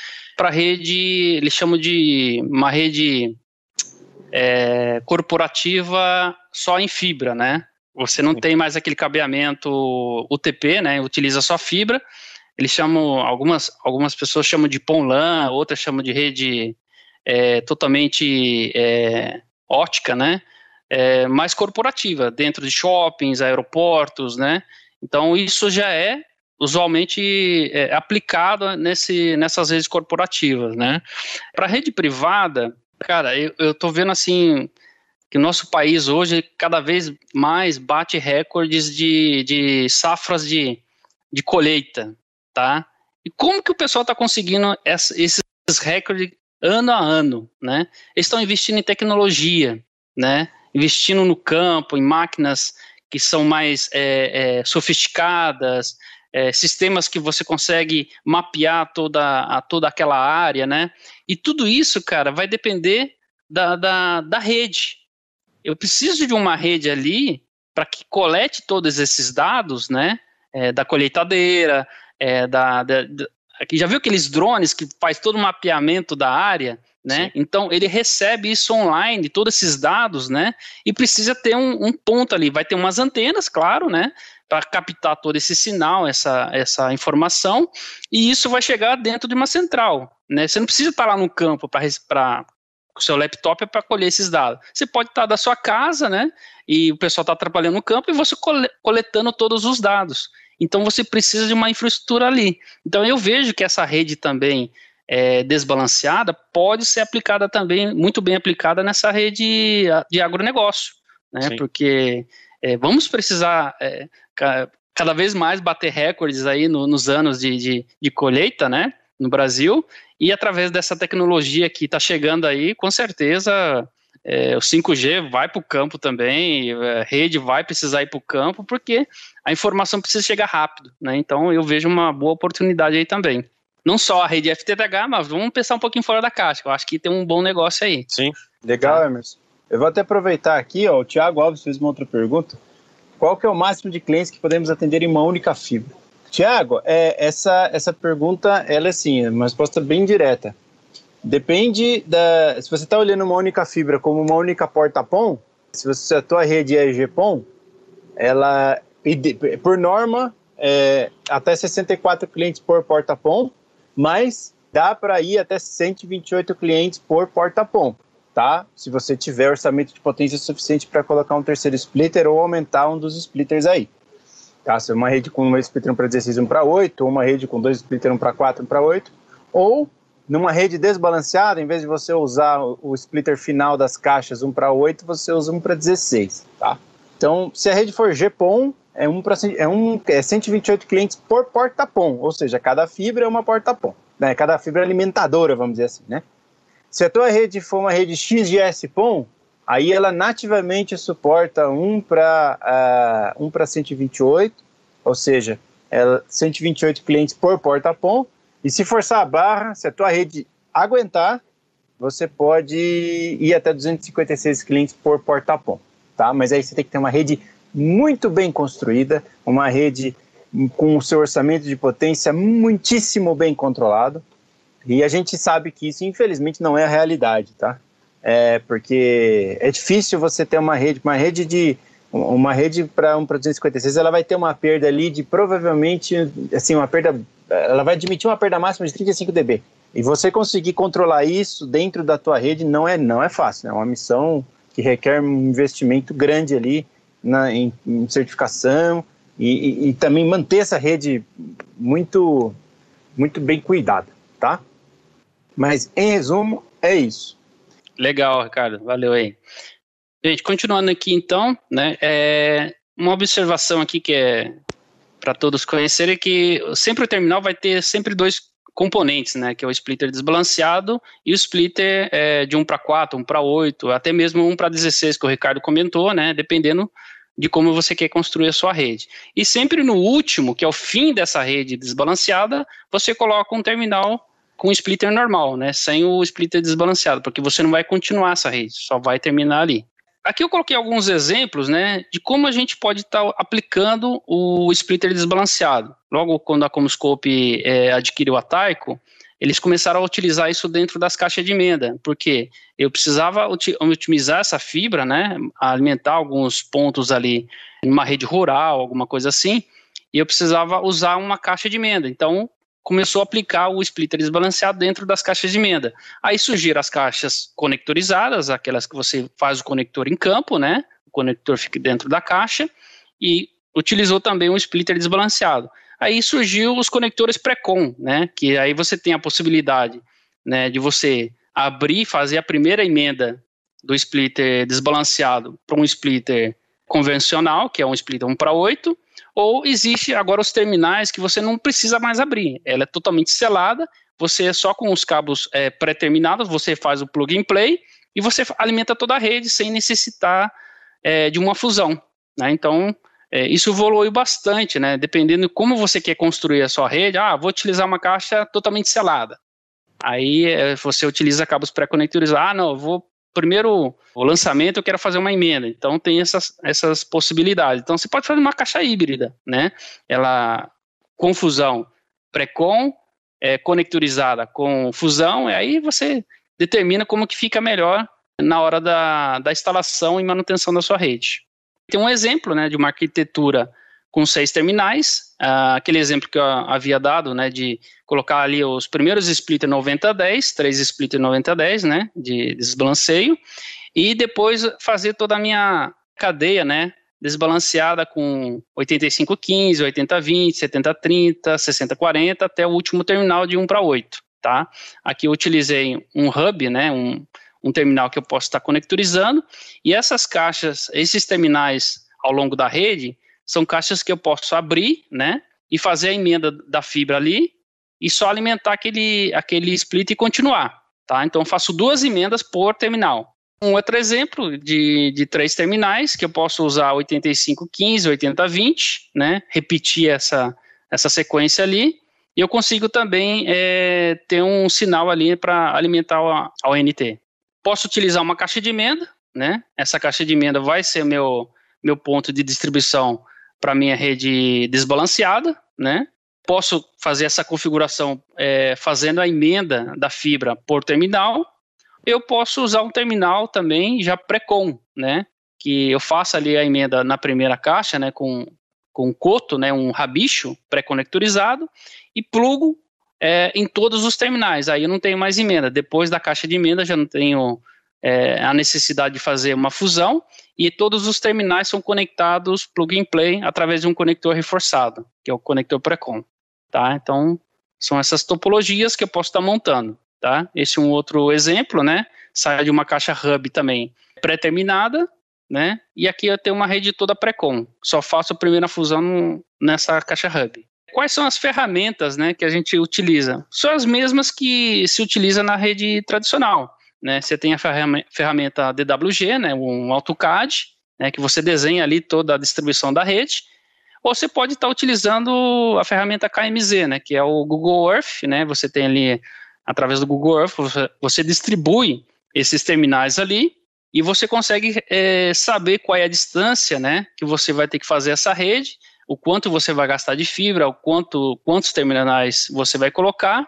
para rede, eles chamam de uma rede é, corporativa só em fibra, né? Você não tem mais aquele cabeamento UTP, né? Utiliza só fibra. Eles chamam, algumas, algumas pessoas chamam de PONLAN, outras chamam de rede é, totalmente é, ótica, né? é, mais corporativa, dentro de shoppings, aeroportos, né? Então, isso já é usualmente é, aplicado nesse, nessas redes corporativas, né? Para rede privada, cara, eu, estou vendo assim que o nosso país hoje cada vez mais bate recordes de, de safras de, de colheita, tá? E como que o pessoal está conseguindo essa, esses recordes ano a ano, né? Eles estão investindo em tecnologia, né? investindo no campo, em máquinas que são mais é, é, sofisticadas, é, sistemas que você consegue mapear toda, a, toda aquela área, né? E tudo isso, cara, vai depender da, da, da rede. Eu preciso de uma rede ali para que colete todos esses dados, né? É, da colheitadeira, é, da, da, da, já viu aqueles drones que faz todo o mapeamento da área? né? Sim. Então ele recebe isso online, todos esses dados, né? E precisa ter um, um ponto ali, vai ter umas antenas, claro, né? Para captar todo esse sinal, essa, essa informação, e isso vai chegar dentro de uma central, né? Você não precisa estar lá no campo para o seu laptop é para colher esses dados. Você pode estar da sua casa, né? E o pessoal está trabalhando no campo e você coletando todos os dados. Então você precisa de uma infraestrutura ali. Então eu vejo que essa rede também é, desbalanceada pode ser aplicada também, muito bem aplicada nessa rede de agronegócio, né? Sim. Porque é, vamos precisar é, cada vez mais bater recordes aí no, nos anos de, de, de, colheita, né? No Brasil, e através dessa tecnologia que está chegando aí, com certeza é, o 5G vai para o campo também, a rede vai precisar ir para o campo, porque a informação precisa chegar rápido, né? Então eu vejo uma boa oportunidade aí também não só a rede FTTH, mas vamos pensar um pouquinho fora da caixa. Eu acho que tem um bom negócio aí. Sim. Legal, tá. Emerson. Eu vou até aproveitar aqui, ó, o Thiago Alves fez uma outra pergunta. Qual que é o máximo de clientes que podemos atender em uma única fibra? Tiago, é, essa, essa pergunta, ela é assim, uma resposta bem direta. Depende da... Se você está olhando uma única fibra como uma única porta-PON, se, você, se a tua rede é GPON, ela, por norma, é até 64 clientes por porta-PON, mas dá para ir até 128 clientes por porta-ponto. Tá? Se você tiver orçamento de potência suficiente para colocar um terceiro splitter ou aumentar um dos splitters aí. Tá? Se é uma rede com um splitter 1 para 16 1 para 8, ou uma rede com dois splitters 1 para 4 1 para 8, ou numa rede desbalanceada, em vez de você usar o splitter final das caixas 1 para 8, você usa 1 para 16, tá? Então, se a rede for GPON, é, um pra, é, um, é 128 clientes por porta-PON, ou seja, cada fibra é uma porta-PON, né? cada fibra alimentadora, vamos dizer assim, né? Se a tua rede for uma rede XGS-PON, aí ela nativamente suporta 1 para uh, 1 para 128, ou seja, ela, 128 clientes por porta-PON, e se forçar a barra, se a tua rede aguentar, você pode ir até 256 clientes por porta-PON, tá? Mas aí você tem que ter uma rede muito bem construída, uma rede com o seu orçamento de potência muitíssimo bem controlado. E a gente sabe que isso, infelizmente, não é a realidade, tá? É porque é difícil você ter uma rede, uma rede de uma rede para um para 256, ela vai ter uma perda ali de provavelmente assim uma perda, ela vai admitir uma perda máxima de 35 dB. E você conseguir controlar isso dentro da tua rede não é não é fácil, né? é uma missão que requer um investimento grande ali na, em, em certificação e, e, e, também manter essa rede muito, muito bem cuidada, tá? Mas, em resumo, é isso. Legal, Ricardo, valeu aí. Gente, continuando aqui então, né, é uma observação aqui que é para todos conhecerem que sempre o terminal vai ter sempre dois componentes, né, que é o splitter desbalanceado e o splitter é, de 1 para 4, 1 para 8, até mesmo 1 para 16 que o Ricardo comentou, né, dependendo de como você quer construir a sua rede. E sempre no último, que é o fim dessa rede desbalanceada, você coloca um terminal com splitter normal, né, sem o splitter desbalanceado, porque você não vai continuar essa rede, só vai terminar ali. Aqui eu coloquei alguns exemplos, né, de como a gente pode estar tá aplicando o splitter desbalanceado. Logo quando a Comscope é, adquiriu a Taiko, eles começaram a utilizar isso dentro das caixas de emenda, porque eu precisava otimizar essa fibra, né, alimentar alguns pontos ali numa rede rural, alguma coisa assim, e eu precisava usar uma caixa de emenda. Então, começou a aplicar o splitter desbalanceado dentro das caixas de emenda. Aí surgiram as caixas conectorizadas, aquelas que você faz o conector em campo, né? O conector fica dentro da caixa e utilizou também um splitter desbalanceado. Aí surgiu os conectores pré-com, né? Que aí você tem a possibilidade, né, de você abrir, fazer a primeira emenda do splitter desbalanceado para um splitter convencional, que é um splitter 1 para 8, ou existe agora os terminais que você não precisa mais abrir. Ela é totalmente selada, você só com os cabos é, pré-terminados, você faz o plug and play e você alimenta toda a rede sem necessitar é, de uma fusão. Né? Então, é, isso evoluiu bastante, né? dependendo de como você quer construir a sua rede. Ah, vou utilizar uma caixa totalmente selada. Aí é, você utiliza cabos pré-conectorizados. Ah, não, vou primeiro o lançamento eu quero fazer uma emenda. Então tem essas, essas possibilidades. Então você pode fazer uma caixa híbrida, né? Ela com fusão pré-com, é, conectorizada com fusão, e aí você determina como que fica melhor na hora da, da instalação e manutenção da sua rede. Tem um exemplo né, de uma arquitetura com seis terminais, uh, aquele exemplo que eu havia dado, né, de colocar ali os primeiros splitter 90-10, três splitter 90-10, né, de desbalanceio, e depois fazer toda a minha cadeia, né, desbalanceada com 85-15, 80-20, 70-30, 60-40, até o último terminal de 1 para 8, tá? Aqui eu utilizei um hub, né, um, um terminal que eu posso estar conectorizando, e essas caixas, esses terminais ao longo da rede, são caixas que eu posso abrir, né, e fazer a emenda da fibra ali e só alimentar aquele, aquele split e continuar, tá? Então, eu faço duas emendas por terminal. Um outro exemplo de, de três terminais, que eu posso usar 8515, 8020, né, repetir essa, essa sequência ali, e eu consigo também é, ter um sinal ali para alimentar a, a ONT. Posso utilizar uma caixa de emenda, né? Essa caixa de emenda vai ser meu, meu ponto de distribuição para minha rede desbalanceada, né? Posso fazer essa configuração é, fazendo a emenda da fibra por terminal. Eu posso usar um terminal também já pré-com, né? Que eu faço ali a emenda na primeira caixa, né? Com, com um coto, né? Um rabicho pré-conectorizado e plugo é, em todos os terminais. Aí eu não tenho mais emenda. Depois da caixa de emenda já não tenho é, a necessidade de fazer uma fusão e todos os terminais são conectados plug and play através de um conector reforçado, que é o conector Precon, tá? Então, são essas topologias que eu posso estar montando, tá? Esse é um outro exemplo, né? Sai de uma caixa hub também pré-terminada, né? E aqui eu tenho uma rede toda Precon, só faço a primeira fusão nessa caixa hub. Quais são as ferramentas, né, que a gente utiliza? São as mesmas que se utiliza na rede tradicional né? Você tem a ferramenta DWG, né, um AutoCAD, né, que você desenha ali toda a distribuição da rede, ou você pode estar utilizando a ferramenta KMZ, né, que é o Google Earth, né, você tem ali, através do Google Earth, você, você distribui esses terminais ali, e você consegue é, saber qual é a distância, né, que você vai ter que fazer essa rede, o quanto você vai gastar de fibra, o quanto, quantos terminais você vai colocar,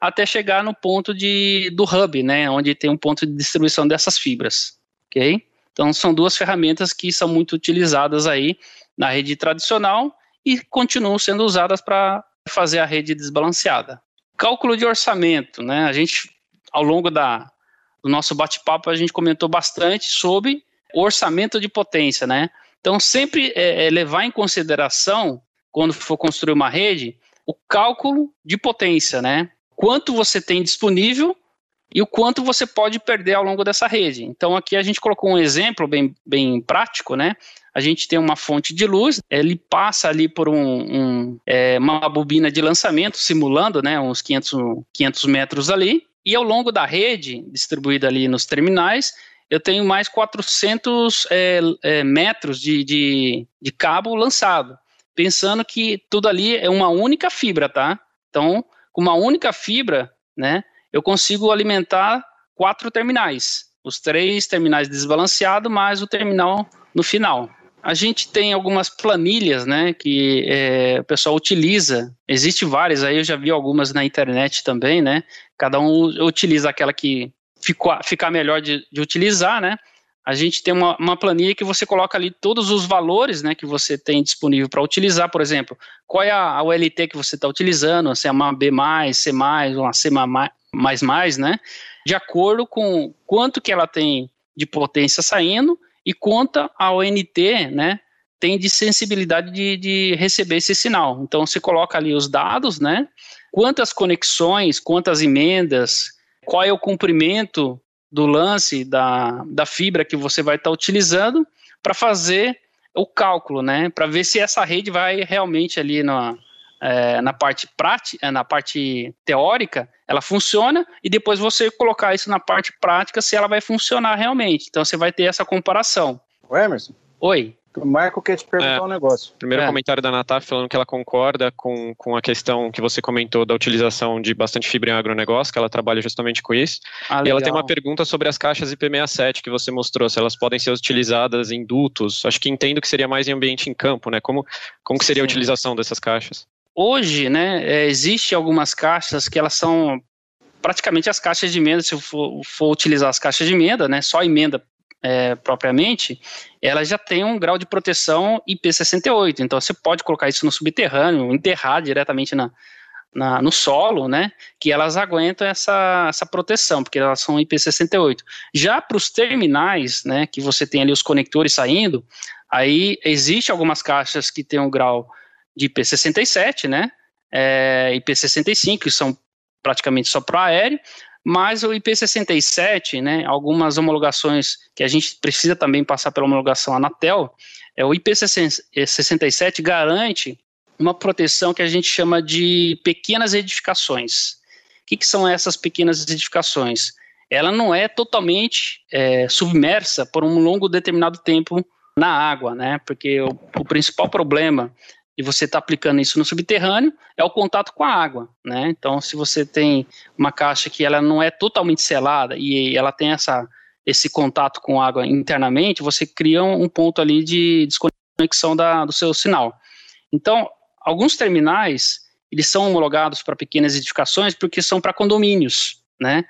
até chegar no ponto de, do hub, né, onde tem um ponto de distribuição dessas fibras, ok? Então, são duas ferramentas que são muito utilizadas aí na rede tradicional e continuam sendo usadas para fazer a rede desbalanceada. Cálculo de orçamento, né, a gente, ao longo da, do nosso bate-papo, a gente comentou bastante sobre orçamento de potência, né? Então, sempre é, é levar em consideração, quando for construir uma rede, o cálculo de potência, né? Quanto você tem disponível e o quanto você pode perder ao longo dessa rede. Então aqui a gente colocou um exemplo bem, bem prático, né? A gente tem uma fonte de luz, ele passa ali por um, um, é, uma bobina de lançamento, simulando né, uns 500, 500 metros ali, e ao longo da rede, distribuída ali nos terminais, eu tenho mais 400 é, é, metros de, de, de cabo lançado, pensando que tudo ali é uma única fibra, tá? Então, com uma única fibra, né, eu consigo alimentar quatro terminais. Os três terminais desbalanceados, mais o terminal no final. A gente tem algumas planilhas, né, que é, o pessoal utiliza. Existe várias, aí eu já vi algumas na internet também, né. Cada um utiliza aquela que ficou, fica melhor de, de utilizar, né a gente tem uma, uma, planilha que você coloca ali todos os valores né, que você tem disponível para utilizar, por exemplo, qual é a, a ULT que você está utilizando, se é uma B+, C+, uma C++, né, de acordo com quanto que ela tem de potência saindo e quanto a ONT né, tem de sensibilidade de, de receber esse sinal. Então, você coloca ali os dados, né, quantas conexões, quantas emendas, qual é o comprimento do lance da, da fibra que você vai estar tá utilizando para fazer o cálculo, né? Para ver se essa rede vai realmente ali na, é, na parte prática, é, na parte teórica, ela funciona e depois você colocar isso na parte prática se ela vai funcionar realmente. Então você vai ter essa comparação. O Emerson. Oi. O Marco quer te perguntar é, um negócio. Primeiro é. comentário da Nataf falando que ela concorda com, com a questão que você comentou da utilização de bastante fibra em agronegócio, que ela trabalha justamente com isso. Ah, e ela tem uma pergunta sobre as caixas IP67 que você mostrou, se elas podem ser utilizadas em dutos. Acho que entendo que seria mais em ambiente em campo, né? Como, como que seria Sim. a utilização dessas caixas? Hoje, né, é, existe algumas caixas que elas são praticamente as caixas de emenda, se eu for, for utilizar as caixas de emenda, né, só emenda é, propriamente, ela já tem um grau de proteção IP68. Então você pode colocar isso no subterrâneo, enterrar diretamente na, na, no solo, né? Que elas aguentam essa, essa proteção, porque elas são IP68. Já para os terminais, né? Que você tem ali os conectores saindo, aí existe algumas caixas que tem um grau de IP67, né? É, IP65, que são praticamente só para aéreo, mas o IP67, né, algumas homologações que a gente precisa também passar pela homologação Anatel, é, o IP67 garante uma proteção que a gente chama de pequenas edificações. O que, que são essas pequenas edificações? Ela não é totalmente é, submersa por um longo determinado tempo na água, né? Porque o, o principal problema e você está aplicando isso no subterrâneo, é o contato com a água, né? Então, se você tem uma caixa que ela não é totalmente selada e ela tem essa, esse contato com a água internamente, você cria um, ponto ali de desconexão da, do seu sinal. Então, alguns terminais, eles são homologados para pequenas edificações porque são para condomínios, né?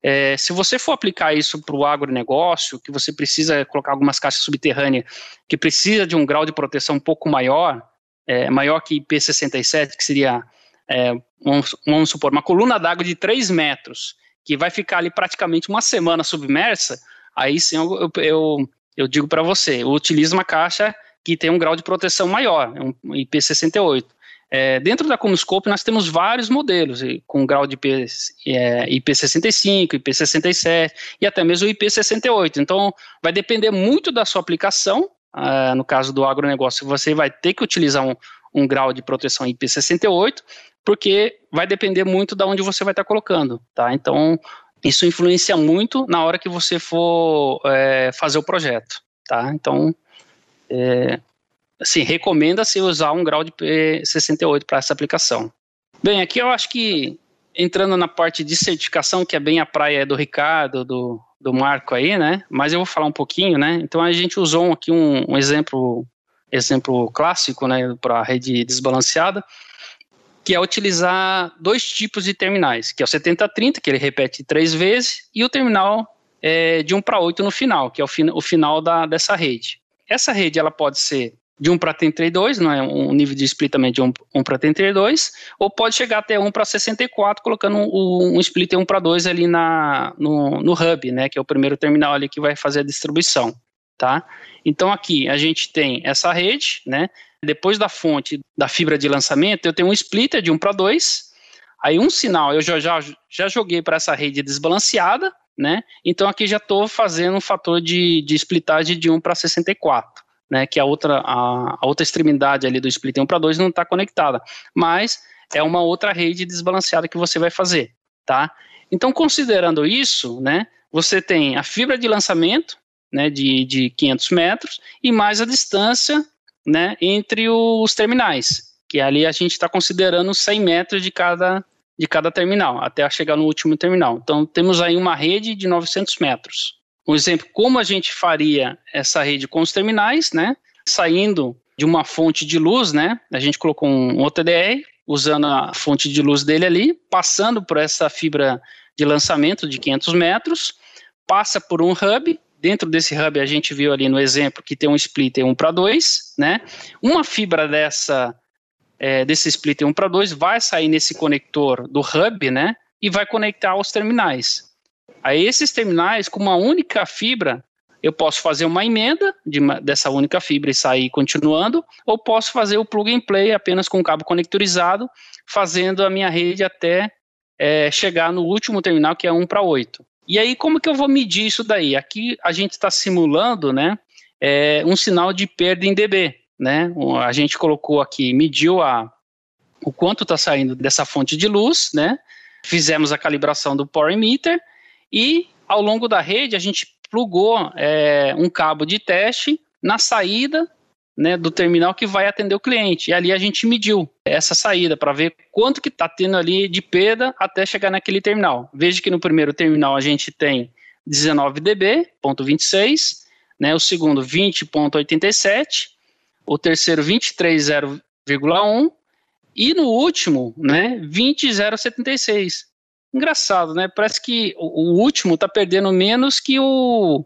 É, se você for aplicar isso para o agronegócio, que você precisa colocar algumas caixas subterrâneas, que precisa de um grau de proteção um pouco maior, é, maior que IP67, que seria, é, vamos, vamos, supor, uma coluna d'água de 3 metros, que vai ficar ali praticamente uma semana submersa, aí sim eu, eu, eu digo para você, utilize uma caixa que tem um grau de proteção maior, um IP68. É, dentro da Conoscope nós temos vários modelos com grau de IP, é, IP65, IP67 e até mesmo IP68. Então vai depender muito da sua aplicação. Uh, no caso do agronegócio, você vai ter que utilizar um, um grau de proteção IP68, porque vai depender muito de onde você vai estar colocando, tá? Então isso influencia muito na hora que você for é, fazer o projeto, tá? Então é, assim, recomenda-se usar um grau de P68 para essa aplicação. Bem, aqui eu acho que entrando na parte de certificação, que é bem a praia do Ricardo, do, do Marco aí, né? Mas eu vou falar um pouquinho, né? Então a gente usou aqui um, um exemplo, exemplo clássico, né, para a rede desbalanceada, que é utilizar dois tipos de terminais, que é o 7030, que ele repete três vezes, e o terminal é, de 1 para 8 no final, que é o, fin o final da, dessa rede. Essa rede ela pode ser de 1 para 32, não é? Um nível de splittamento de 1, 1 para 32, ou pode chegar até 1 para 64, colocando um, um splitter 1 para 2 ali na, no, no hub, né, que é o primeiro terminal ali que vai fazer a distribuição, tá? Então aqui a gente tem essa rede, né, depois da fonte da fibra de lançamento, eu tenho um splitter de 1 para 2, aí um sinal eu já, já, já joguei para essa rede desbalanceada, né, então aqui já estou fazendo um fator de, de splitagem de 1 para 64 né, que a outra, a, a outra extremidade ali do split 1 para 2 não está conectada, mas é uma outra rede desbalanceada que você vai fazer, tá? Então, considerando isso, né, você tem a fibra de lançamento, né, de, de 500 metros, e mais a distância, né, entre os terminais, que ali a gente está considerando 100 metros de cada, de cada terminal, até chegar no último terminal. Então, temos aí uma rede de 900 metros um exemplo, como a gente faria essa rede com os terminais, né? Saindo de uma fonte de luz, né? A gente colocou um OTDR, usando a fonte de luz dele ali, passando por essa fibra de lançamento de 500 metros, passa por um hub, dentro desse hub a gente viu ali no exemplo que tem um splitter 1 para 2, né? Uma fibra dessa, é, desse splitter 1 para 2 vai sair nesse conector do hub, né? E vai conectar aos terminais. Aí esses terminais, com uma única fibra, eu posso fazer uma emenda de uma, dessa única fibra e sair continuando, ou posso fazer o plug and play apenas com cabo conectorizado, fazendo a minha rede até é, chegar no último terminal, que é 1 para 8. E aí, como que eu vou medir isso daí? Aqui a gente está simulando né, é, um sinal de perda em dB. Né? A gente colocou aqui, mediu a, o quanto está saindo dessa fonte de luz, né? fizemos a calibração do power emitter e ao longo da rede a gente plugou é, um cabo de teste na saída né, do terminal que vai atender o cliente. E ali a gente mediu essa saída para ver quanto que está tendo ali de perda até chegar naquele terminal. Veja que no primeiro terminal a gente tem 19 dB, ponto 26, né, o segundo 20.87, o terceiro 23.0,1 e no último, né, 20.076 engraçado, né? Parece que o, último está perdendo menos que o,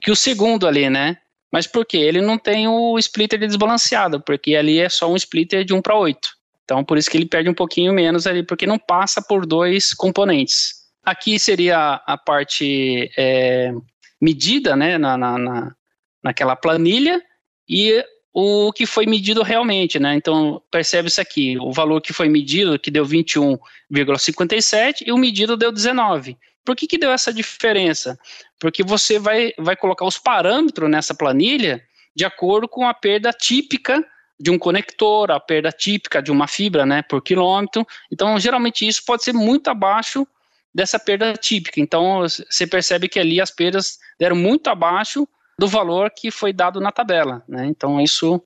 que o segundo ali, né? Mas por quê? Ele não tem o splitter desbalanceado, porque ali é só um splitter de 1 para 8. Então, por isso que ele perde um pouquinho menos ali, porque não passa por dois componentes. Aqui seria a parte é, medida, né, na, na, na, naquela planilha, e o que foi medido realmente, né? Então, percebe isso aqui, o valor que foi medido, que deu 21,57, e o medido deu 19. Por que, que deu essa diferença? Porque você vai, vai colocar os parâmetros nessa planilha de acordo com a perda típica de um conector, a perda típica de uma fibra, né, por quilômetro. Então, geralmente isso pode ser muito abaixo dessa perda típica. Então, você percebe que ali as perdas deram muito abaixo do valor que foi dado na tabela. Né? Então, isso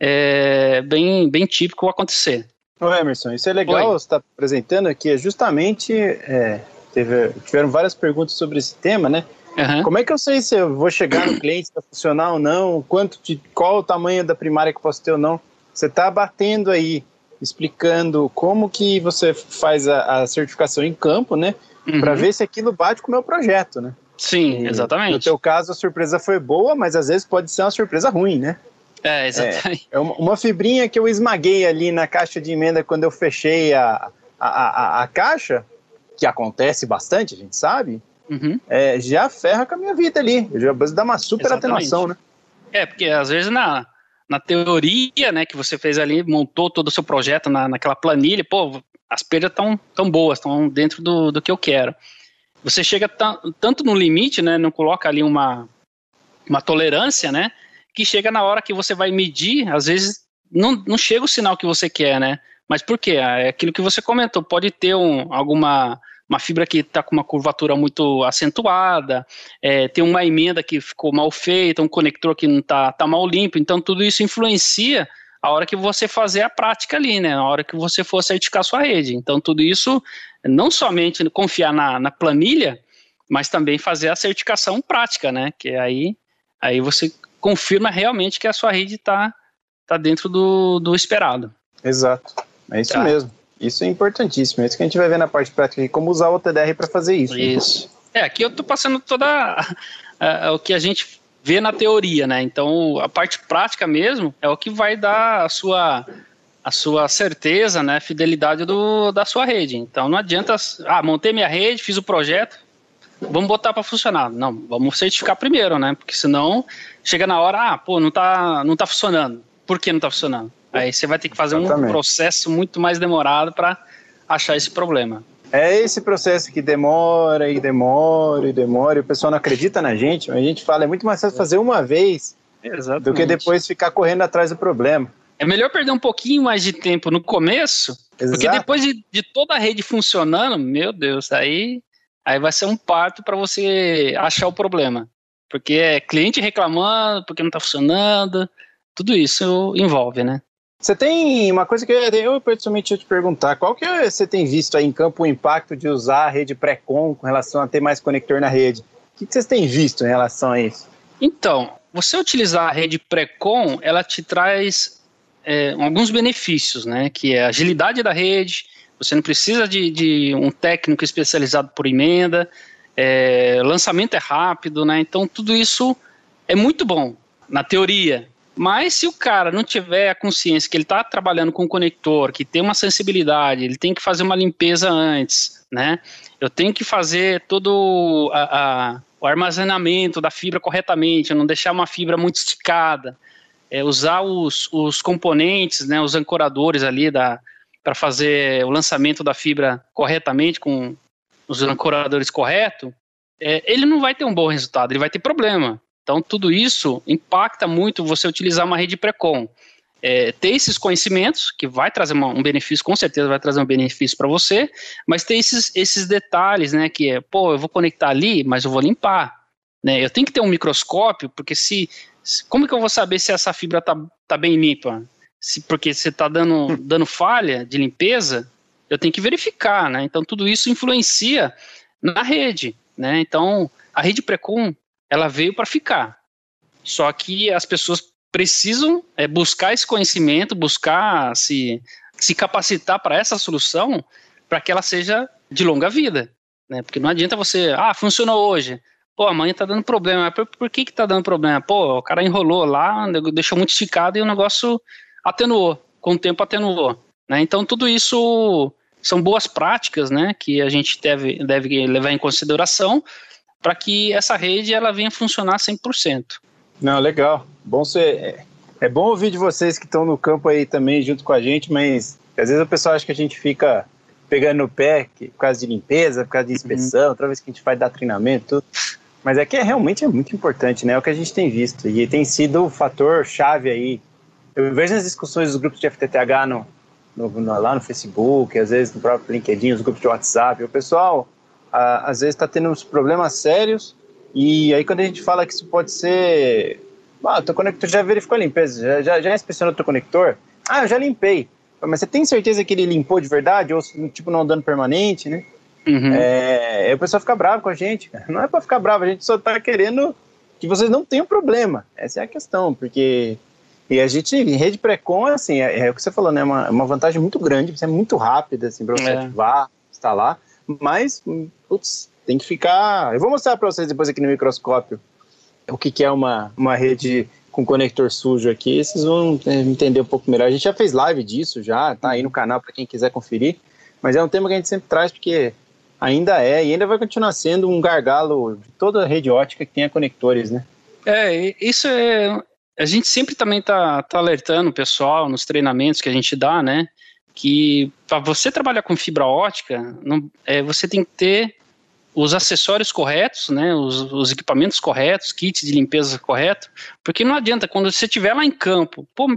é bem, bem típico acontecer. Ô Emerson, isso é legal Oi. você estar tá apresentando aqui, é justamente, é, teve, tiveram várias perguntas sobre esse tema, né? Uhum. Como é que eu sei se eu vou chegar no cliente, se vai funcionar ou não, quanto de, qual o tamanho da primária que eu posso ter ou não? Você está batendo aí, explicando como que você faz a, a certificação em campo, né? Uhum. Para ver se aquilo bate com o meu projeto, né? Sim, e, exatamente. No teu caso, a surpresa foi boa, mas às vezes pode ser uma surpresa ruim, né? É, exatamente. É, é uma, uma, fibrinha que eu esmaguei ali na caixa de emenda quando eu fechei a, a, a, a caixa, que acontece bastante, a gente sabe. uhum. é, já ferra com a minha vida ali. Já dá uma super Exatamente. atenuação, né? É, porque às vezes na, na teoria, né, que você fez ali, montou todo o seu projeto na, naquela planilha, pô, as perdas estão tão boas, estão dentro do, do que eu quero. Você chega tanto no limite, né, não coloca ali uma, uma tolerância, né, que chega na hora que você vai medir, às vezes não, não chega o sinal que você quer, né, mas por quê? É aquilo que você comentou, pode ter um, alguma uma fibra que está com uma curvatura muito acentuada, é, tem uma emenda que ficou mal feita, um conector que não está tá mal limpo, então tudo isso influencia a hora que você fazer a prática ali, né? A hora que você for certificar sua rede. Então tudo isso, não somente confiar na, na planilha, mas também fazer a certificação prática, né? Que aí, aí você confirma realmente que a sua rede está tá dentro do, do esperado. Exato, é isso tá. mesmo. Isso é importantíssimo. É isso que a gente vai ver na parte prática aqui, como usar o TDR para fazer isso. Isso. É, aqui eu estou passando toda o que a gente vê na teoria, né? Então, a parte prática mesmo é o que vai dar a sua a sua certeza, né, fidelidade do, da sua rede. Então, não adianta, ah, montei minha rede, fiz o projeto, vamos botar para funcionar. Não, vamos certificar primeiro, né? Porque senão chega na hora, ah, pô, não tá, não tá funcionando. Por que não tá funcionando? Aí você vai ter que fazer Exatamente. um processo muito mais demorado para achar esse problema. É esse processo que demora e demora e demora, e o pessoal não acredita na gente, a gente fala, é muito mais fácil fazer uma vez Exatamente. do que depois ficar correndo atrás do problema. É melhor perder um pouquinho mais de tempo no começo, Exato. porque depois de, de, toda a rede funcionando, meu Deus, aí, aí vai ser um parto para você achar o problema. Porque é cliente reclamando, porque não está funcionando, tudo isso envolve, né? Você tem uma coisa que eu, eu pessoalmente ia te perguntar, qual que é, você tem visto aí em campo o impacto de usar a rede pré-com com relação a ter mais conector na rede? O que, que vocês têm visto em relação a isso? Então, você utilizar a rede pré-com, ela te traz é, alguns benefícios, né? Que é a agilidade da rede, você não precisa de, de um técnico especializado por emenda, é, lançamento é rápido, né? Então tudo isso é muito bom na teoria, mas se o cara não tiver a consciência que ele está trabalhando com um conector, que tem uma sensibilidade, ele tem que fazer uma limpeza antes, né? Eu tenho que fazer todo a, a, o armazenamento da fibra corretamente, não deixar uma fibra muito esticada, é, usar os, os componentes, né, os ancoradores ali para fazer o lançamento da fibra corretamente com os ancoradores corretos, é, ele não vai ter um bom resultado, ele vai ter problema. Então, tudo isso impacta muito você utilizar uma rede pré-com. É, ter esses conhecimentos, que vai trazer uma, um benefício, com certeza vai trazer um benefício para você, mas ter esses, esses detalhes, né, que é, pô, eu vou conectar ali, mas eu vou limpar, né, eu tenho que ter um microscópio, porque se, como que eu vou saber se essa fibra tá, tá bem limpa? Se, porque você está dando, dando falha de limpeza, eu tenho que verificar, né, então tudo isso influencia na rede, né, então a rede Precon ela veio para ficar. Só que as pessoas precisam é, buscar esse conhecimento, buscar se, se capacitar para essa solução, para que ela seja de longa vida. Né? Porque não adianta você, ah, funcionou hoje. Pô, amanhã tá dando problema. Por, por que que tá dando problema? Pô, o cara enrolou lá, deixou muito esticado e o negócio atenuou. Com o tempo atenuou. Né? Então, tudo isso são boas práticas né, que a gente deve, deve levar em consideração para que essa rede ela venha funcionar 100%. Não, legal. Bom ser, é, é bom ouvir de vocês que estão no campo aí também junto com a gente, mas às vezes o pessoal acha que a gente fica pegando no pé que, por causa de limpeza, por causa de inspeção, uhum. outra vez que a gente vai dar treinamento, tudo. Mas é que é, realmente é muito importante, né? É o que a gente tem visto. E tem sido o fator chave aí. Eu vejo nas discussões dos grupos de FTTH no, no, no, lá no Facebook, às vezes no próprio LinkedIn, os grupos de WhatsApp. O pessoal a, às vezes está tendo uns problemas sérios, e aí quando a gente fala que isso pode ser. Ah, o teu conector já verificou a limpeza, já, já, já inspecionou o teu conector? Ah, eu já limpei. Mas você tem certeza que ele limpou de verdade? Ou tipo, não dando permanente, né? Uhum. É, aí o pessoal fica bravo com a gente. Não é para ficar bravo, a gente só está querendo que vocês não tenham problema. Essa é a questão, porque. E a gente, em rede pré-com, assim, é, é, o que você falou, né? É uma, uma vantagem muito grande, você é muito rápida, assim, para você é. ativar, instalar. Mas, putz, tem que ficar. Eu vou mostrar para vocês depois aqui no microscópio o que, que é uma, uma rede com conector sujo aqui. Vocês vão é, entender um pouco melhor. A gente já fez live disso, já, tá aí no canal para quem quiser conferir. Mas é um tema que a gente sempre traz porque ainda é e ainda vai continuar sendo um gargalo de toda a rede ótica que tenha conectores, né? É, isso é. A gente sempre também tá, tá alertando o pessoal nos treinamentos que a gente dá, né? Que para você trabalhar com fibra ótica, não, é, você tem que ter os acessórios corretos, né, os, os, equipamentos corretos, kits de limpeza correto, porque não adianta quando você estiver lá em campo, pô,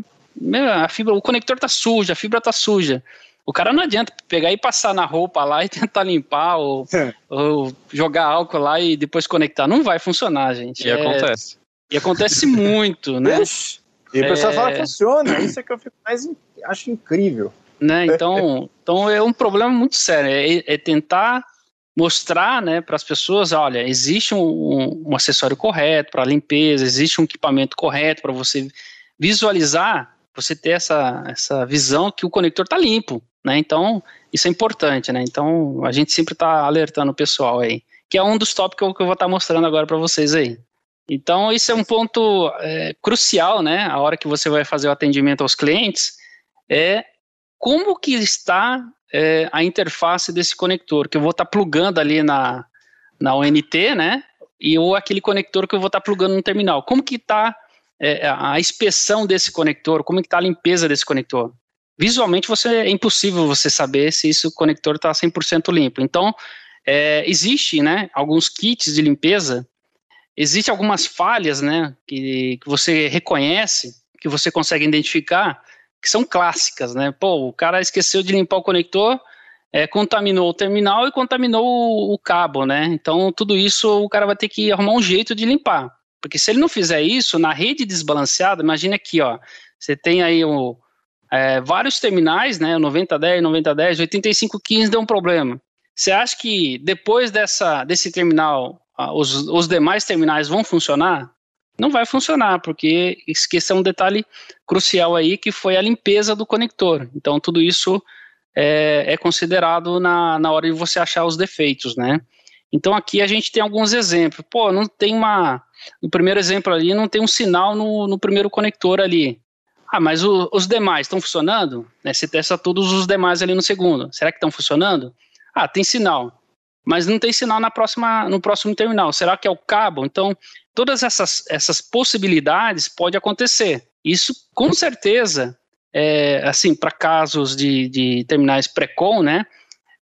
a fibra, o conector tá sujo, a fibra tá suja. O cara não adianta pegar e passar na roupa lá e tentar limpar ou, ou jogar álcool lá e depois conectar. Não vai funcionar, gente. E é, acontece. E acontece muito, né? E o pessoal é... fala que funciona. Isso é que eu fico mais acho incrível. Né? Então, então é um problema muito sério. É, é tentar mostrar né, para as pessoas, olha, existe um, um acessório correto para limpeza, existe um equipamento correto para você visualizar, você ter essa, essa visão que o conector está limpo, né? Então, isso é importante, né? Então, a gente sempre está alertando o pessoal aí, que é um dos tópicos que eu vou estar tá mostrando agora para vocês aí. Então, isso é um ponto é, crucial, né? A hora que você vai fazer o atendimento aos clientes, é como que está é, a interface desse conector, que eu vou estar tá plugando ali na, na ONT, né? E ou aquele conector que eu vou estar tá plugando no terminal. Como que está é, a inspeção desse conector? Como que está a limpeza desse conector? Visualmente você é impossível você saber se esse conector está 100% limpo. Então, é, existe, né, alguns kits de limpeza, existe algumas falhas, né, que, que você reconhece, que você consegue identificar, que são clássicas, né? Pô, o cara esqueceu de limpar o conector, é, contaminou o terminal e contaminou o, o, cabo, né? Então, tudo isso o cara vai ter que arrumar um jeito de limpar. Porque se ele não fizer isso, na rede desbalanceada, imagine aqui, ó, você tem aí o, é, vários terminais, né, 9010, 9010, 8515 deu um problema. Você acha que depois dessa, desse terminal, os, os demais terminais vão funcionar? Não vai funcionar, porque esqueceu um detalhe crucial aí, que foi a limpeza do conector. Então, tudo isso é, é, considerado na, na hora de você achar os defeitos, né? Então, aqui a gente tem alguns exemplos. Pô, não tem uma... No primeiro exemplo ali, não tem um sinal no, no primeiro conector ali. Ah, mas o, os demais estão funcionando? Né, você testa todos os demais ali no segundo. Será que estão funcionando? Ah, tem sinal mas não tem sinal na próxima, no próximo terminal. Será que é o cabo? Então, todas essas, essas possibilidades pode acontecer. Isso, com certeza, é, assim, para casos de, de terminais pré-com, né,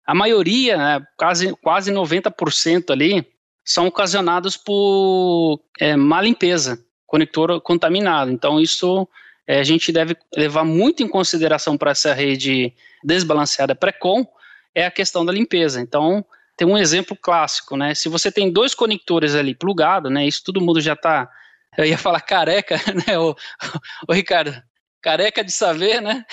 a maioria, né, quase, quase 90% ali, são ocasionados por é, má limpeza, conector contaminado. Então, isso é, a gente deve levar muito em consideração para essa rede desbalanceada pré-com, é a questão da limpeza. Então, tem um exemplo clássico, né? Se você tem dois conectores ali plugados, né? Isso todo mundo já está, eu ia falar careca, né? O, Ricardo, careca de saber, né?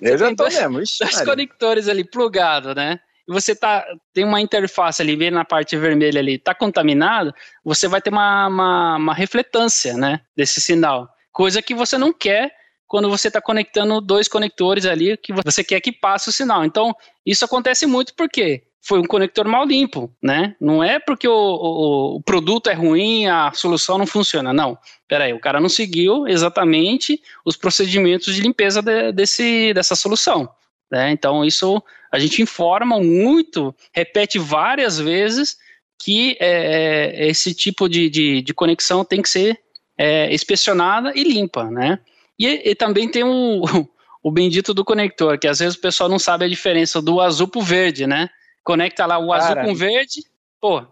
Eu já tô dois, mesmo. Ixi, dois conectores ali plugados, né? E você tá, tem uma interface ali, vem na parte vermelha ali, tá contaminado, você vai ter uma, uma, uma refletância, né? Desse sinal. Coisa que você não quer quando você está conectando dois conectores ali que você quer que passe o sinal. Então, isso acontece muito porque foi um conector mal limpo, né? Não é porque o, o, o, produto é ruim, a solução não funciona. Não, peraí, o cara não seguiu exatamente os procedimentos de limpeza de, desse, dessa solução. Né? Então, isso a gente informa muito, repete várias vezes que é, é, esse tipo de, de, de, conexão tem que ser é, inspecionada e limpa, né? E, e também tem o, o bendito do conector, que às vezes o pessoal não sabe a diferença do azul para o verde, né? Conecta lá o cara. azul com verde, pô,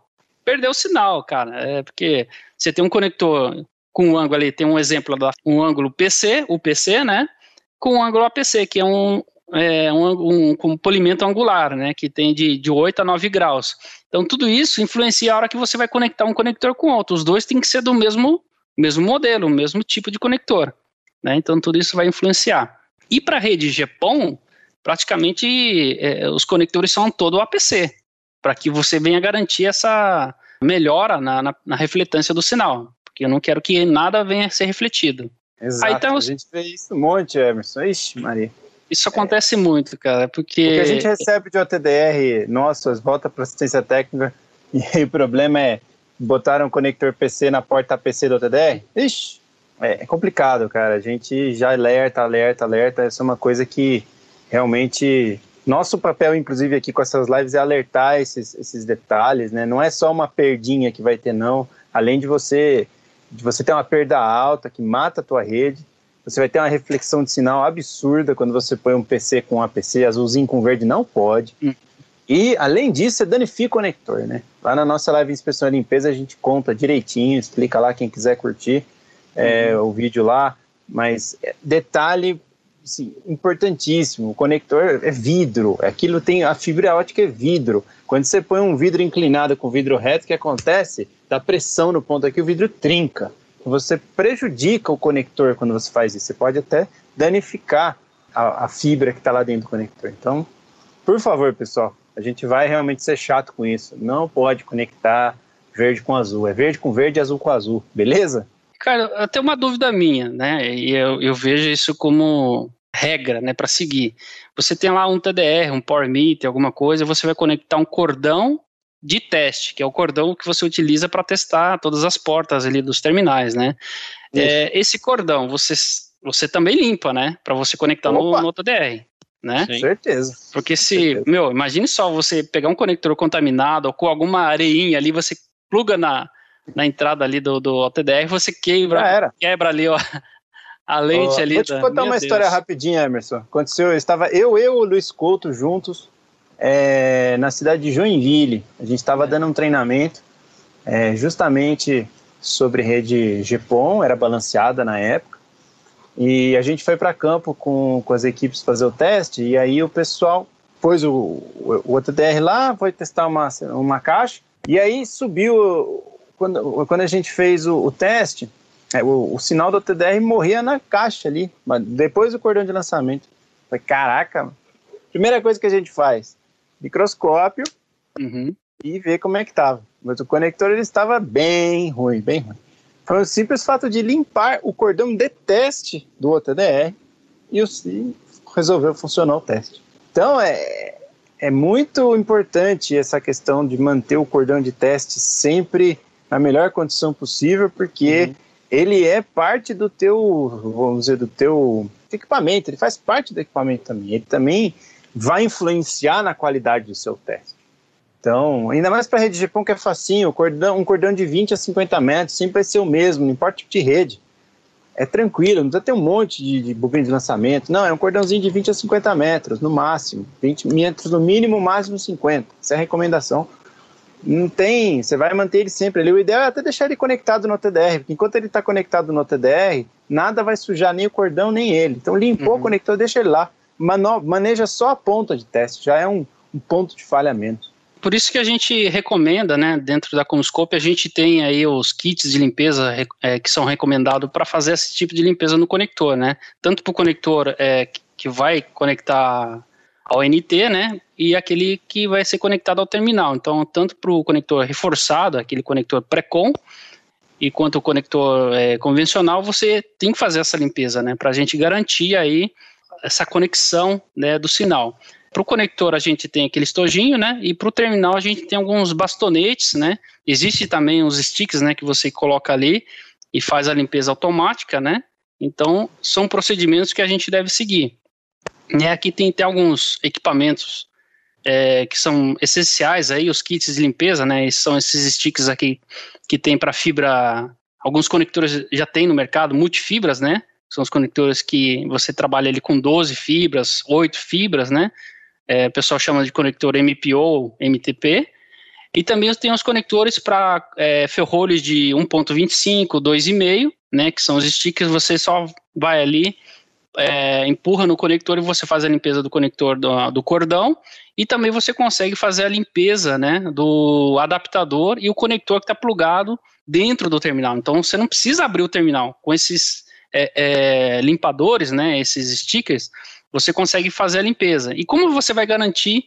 perdeu o sinal, cara. É porque você tem um conector com um ângulo ali, tem um exemplo da um ângulo PC, o PC, né? Com um ângulo APC, que é um, é, um, um, um, polimento angular, né? Que tem de, de 8 a 9 graus. Então, tudo isso influencia a hora que você vai conectar um conector com outro. Os dois têm que ser do mesmo, mesmo modelo, o mesmo tipo de conector. Né? Então, tudo isso vai influenciar. E para a rede GPON, praticamente é, os conectores são todo APC, para que você venha garantir essa melhora na, na, na, refletância do sinal, porque eu não quero que nada venha a ser refletido. Exato, Aí, então, a gente vê isso um monte, Emerson. Ixi, Maria. Isso acontece é. muito, cara, porque... O que a gente recebe de OTDR nossas volta para assistência técnica, e o problema é, botaram um conector PC na porta APC do OTDR? Ixi, é complicado, cara. A gente já alerta, alerta, alerta. Essa é uma coisa que realmente Nosso papel, inclusive, aqui com essas lives é alertar esses, esses detalhes, né? Não é só uma perdinha que vai ter, não. Além de você, de você ter uma perda alta que mata a tua rede, você vai ter uma reflexão de sinal absurda quando você põe um PC com APC, azulzinho com verde não pode. Hum. E, além disso, você danifica o conector, né? Lá na nossa live Inspeção e Limpeza a gente conta direitinho, explica lá quem quiser curtir é, uhum. o vídeo lá. Mas é, detalhe assim, importantíssimo, o conector é vidro, aquilo tem, a fibra ótica é vidro. Quando você põe um vidro inclinado com vidro reto, o que acontece? Dá pressão no ponto aqui, o vidro trinca. Você prejudica o conector quando você faz isso. Você pode até danificar a, a fibra que está lá dentro do conector. Então, por favor, pessoal, a gente vai realmente ser chato com isso. Não pode conectar verde com azul. É verde com verde azul com azul, beleza? Cara, até uma dúvida minha, né? E eu, eu vejo isso como regra, né, para seguir. Você tem lá um TDR, um Power Meter, alguma coisa, você vai conectar um cordão de teste, que é o cordão que você utiliza para testar todas as portas ali dos terminais, né? É, esse cordão você, você também limpa, né? Para você conectar no, no TDR, né? Com certeza. Porque se, certeza. meu, imagine só você pegar um conector contaminado ou com alguma areinha ali, você pluga na, na entrada ali do, do OTDR, você quebra, quebra ali ó, a lente oh, ali. Vou te da, contar uma Deus. história rapidinha, Emerson. Aconteceu, estava eu, eu e o Luiz Couto juntos é, na cidade de Joinville. A gente estava dando um treinamento é, justamente sobre rede GPON, era balanceada na época. E a gente foi para campo com, com as equipes fazer o teste, e aí o pessoal pôs o, o, o OTDR lá, foi testar uma, uma caixa, e aí subiu quando, quando a gente fez o, o teste, é, o, o, sinal do TDR morria na caixa ali, depois do cordão de lançamento. Falei, caraca, primeira coisa que a gente faz, microscópio uhum. e ver como é que estava. Mas o conector ele estava bem ruim, bem ruim. Foi o simples fato de limpar o cordão de teste do OTDR e, o, e resolveu, funcionar o teste. Então, é, é muito importante essa questão de manter o cordão de teste sempre na melhor condição possível, porque uhum. ele é parte do teu, vamos dizer, do teu equipamento, ele faz parte do equipamento também. Ele também vai influenciar na qualidade do seu teste. Então, ainda mais para a rede GPON que é facinho, cordão, um cordão de 20 a 50 metros sempre vai ser o mesmo, não importa o tipo de rede. É tranquilo, não precisa ter um monte de, de bobina de lançamento. Não, é um cordãozinho de 20 a 50 metros, no máximo. 20 metros no mínimo, máximo 50. Essa é a recomendação não tem, você vai manter ele sempre ali. O ideal é até deixar ele conectado no TDR, porque enquanto ele está conectado no TDR, nada vai sujar nem o cordão nem ele. Então limpou uhum. o conector, deixa ele lá. Mano, maneja só a ponta de teste, já é um, um, ponto de falhamento. Por isso que a gente recomenda, né, dentro da Comscope, a gente tem aí os kits de limpeza é, que são recomendados para fazer esse tipo de limpeza no conector, né? Tanto para o conector é, que vai conectar ao NT, né? E aquele que vai ser conectado ao terminal. Então, tanto para o conector reforçado, aquele conector pré-com, e quanto o conector é, convencional, você tem que fazer essa limpeza, né? Para a gente garantir aí essa conexão né, do sinal. Para o conector a gente tem aquele estojinho, né? E para o terminal a gente tem alguns bastonetes, né? Existe também os sticks, né? Que você coloca ali e faz a limpeza automática, né? Então são procedimentos que a gente deve seguir. E aqui tem até alguns equipamentos é, que são essenciais aí, os kits de limpeza, né? São esses sticks aqui que tem para fibra. Alguns conectores já tem no mercado, multifibras, né? São os conectores que você trabalha ali com 12 fibras, 8 fibras, né? É, o pessoal chama de conector MPO, MTP. E também tem os conectores para é, ferrolhos de 1.25, 2,5, né? Que são os sticks, você só vai ali é, empurra no conector e você faz a limpeza do conector do, do, cordão e também você consegue fazer a limpeza né, do adaptador e o conector que está plugado dentro do terminal. Então você não precisa abrir o terminal com esses é, é, limpadores, né, esses stickers, você consegue fazer a limpeza. E como você vai garantir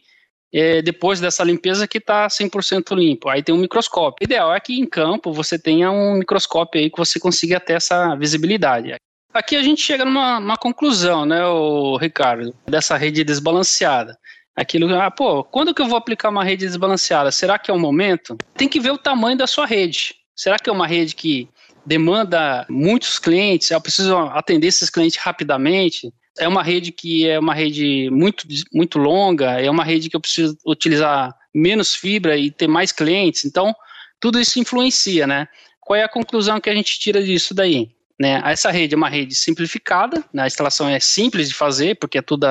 é, depois dessa limpeza que está 100% limpo? Aí tem um microscópio. O ideal é que em campo você tenha um microscópio aí que você consiga ter essa visibilidade. Aqui a gente chega numa conclusão, né, o Ricardo, dessa rede desbalanceada. Aquilo, ah, pô, quando que eu vou aplicar uma rede desbalanceada? Será que é o momento? Tem que ver o tamanho da sua rede. Será que é uma rede que demanda muitos clientes? Eu preciso atender esses clientes rapidamente? é uma rede que é uma rede muito, muito longa, é uma rede que eu preciso utilizar menos fibra e ter mais clientes, então tudo isso influencia, né? Qual é a conclusão que a gente tira disso daí? Né? Essa rede é uma rede simplificada, né? a instalação é simples de fazer, porque é tudo,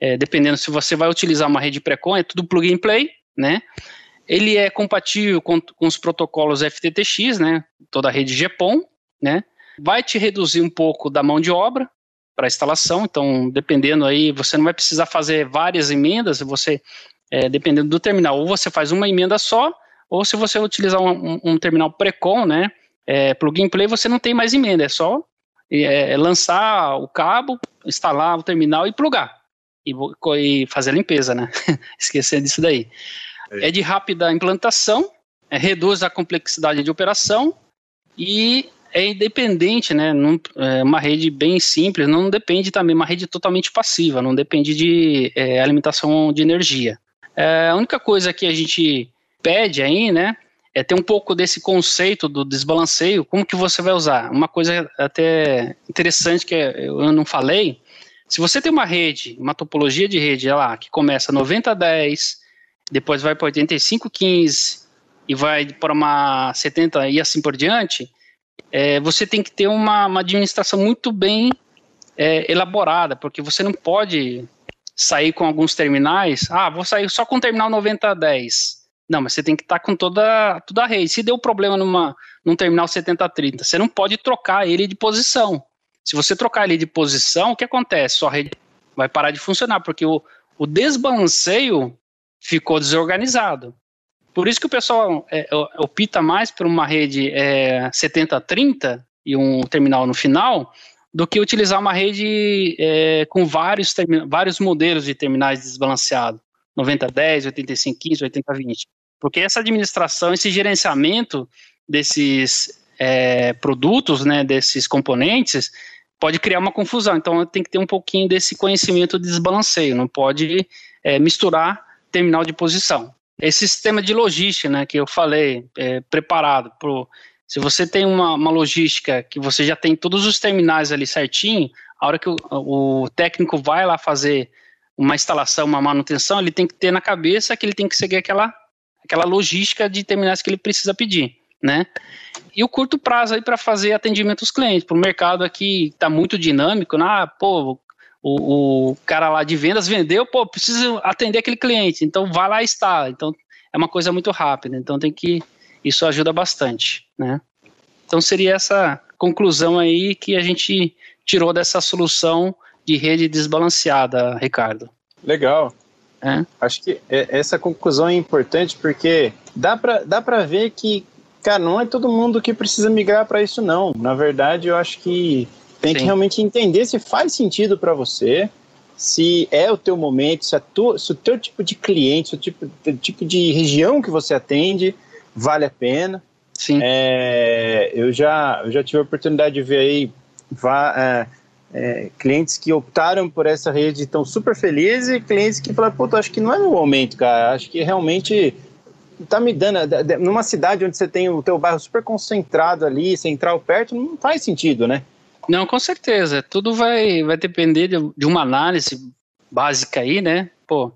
é, dependendo se você vai utilizar uma rede pré-com, é tudo plug and play, né? Ele é compatível com, com os protocolos FTTX, né? Toda a rede GPON, né? Vai te reduzir um pouco da mão de obra para instalação, então dependendo aí, você não vai precisar fazer várias emendas, você, é, dependendo do terminal, ou você faz uma emenda só, ou se você utilizar um, um, um terminal pré-com, né? É, plug and play, você não tem mais emenda, é só é, é lançar o cabo, instalar o terminal e plugar. E, e fazer a limpeza, né? Esquecendo disso daí. É. é de rápida implantação, é, reduz a complexidade de operação e é independente, né? Num, é uma rede bem simples, não depende também, uma rede totalmente passiva, não depende de é, alimentação de energia. É, a única coisa que a gente pede aí, né? É ter um pouco desse conceito do desbalanceio, como que você vai usar. Uma coisa até interessante que eu não falei, se você tem uma rede, uma topologia de rede lá, que começa 90-10, depois vai para 85-15 e vai para uma 70 e assim por diante, é, você tem que ter uma, uma administração muito bem é, elaborada, porque você não pode sair com alguns terminais, ah, vou sair só com o terminal 9010. Não, mas você tem que estar tá com toda, toda a rede. Se deu problema numa, num terminal 7030, você não pode trocar ele de posição. Se você trocar ele de posição, o que acontece? Sua rede vai parar de funcionar, porque o, o desbalanceio ficou desorganizado. Por isso que o pessoal é, opta mais por uma rede é, 70-30 e um terminal no final, do que utilizar uma rede é, com vários, vários modelos de terminais desbalanceados, 90-10, 85-15, 80-20. Porque essa administração, esse gerenciamento desses é, produtos, né, desses componentes, pode criar uma confusão. Então tem que ter um pouquinho desse conhecimento de desbalanceio, não pode é, misturar terminal de posição. Esse sistema de logística, né, que eu falei, é, preparado pro, se você tem uma, uma, logística que você já tem todos os terminais ali certinho, a hora que o, o, técnico vai lá fazer uma instalação, uma manutenção, ele tem que ter na cabeça que ele tem que seguir aquela, aquela logística de terminais que ele precisa pedir, né? E o curto prazo aí para fazer atendimento aos clientes, para o mercado aqui está muito dinâmico, né? Ah, pô, o, o cara lá de vendas vendeu, pô, preciso atender aquele cliente, então vai lá e está. Então é uma coisa muito rápida, então tem que isso ajuda bastante, né? Então seria essa conclusão aí que a gente tirou dessa solução de rede desbalanceada, Ricardo. Legal. É. Acho que é, essa conclusão é importante porque dá para dá ver que, cara, não é todo mundo que precisa migrar para isso não. Na verdade, eu acho que tem Sim. que realmente entender se faz sentido para você, se é o teu momento, se, tua, se o teu tipo de cliente, se o tipo, tipo de região que você atende vale a pena. Sim. É, eu, já, eu já tive a oportunidade de ver aí vá, é, é, clientes que optaram por essa rede estão super felizes e clientes que falaram, puta, acho que não é no momento, cara, acho que realmente tá me dando, numa cidade onde você tem o teu bairro super concentrado ali, central perto, não faz sentido, né? Não, com certeza. Tudo vai, vai depender de, de uma análise básica aí, né? Pô,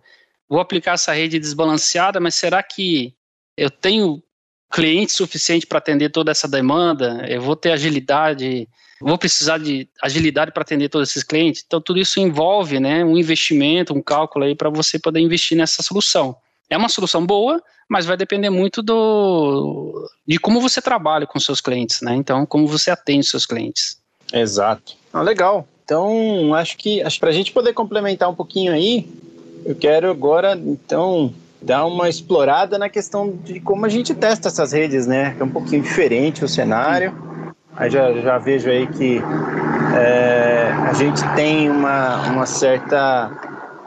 vou aplicar essa rede desbalanceada, mas será que eu tenho cliente suficiente para atender toda essa demanda? Eu vou ter agilidade? Vou precisar de agilidade para atender todos esses clientes? Então, tudo isso envolve né, um investimento, um cálculo aí para você poder investir nessa solução. É uma solução boa, mas vai depender muito do de como você trabalha com seus clientes, né? Então, como você atende seus clientes. Exato. Ah, legal. Então, acho que acho para a gente poder complementar um pouquinho aí, eu quero agora, então, dar uma explorada na questão de como a gente testa essas redes, né? É um pouquinho diferente o cenário. Aí já, já vejo aí que é, a gente tem uma, uma certa.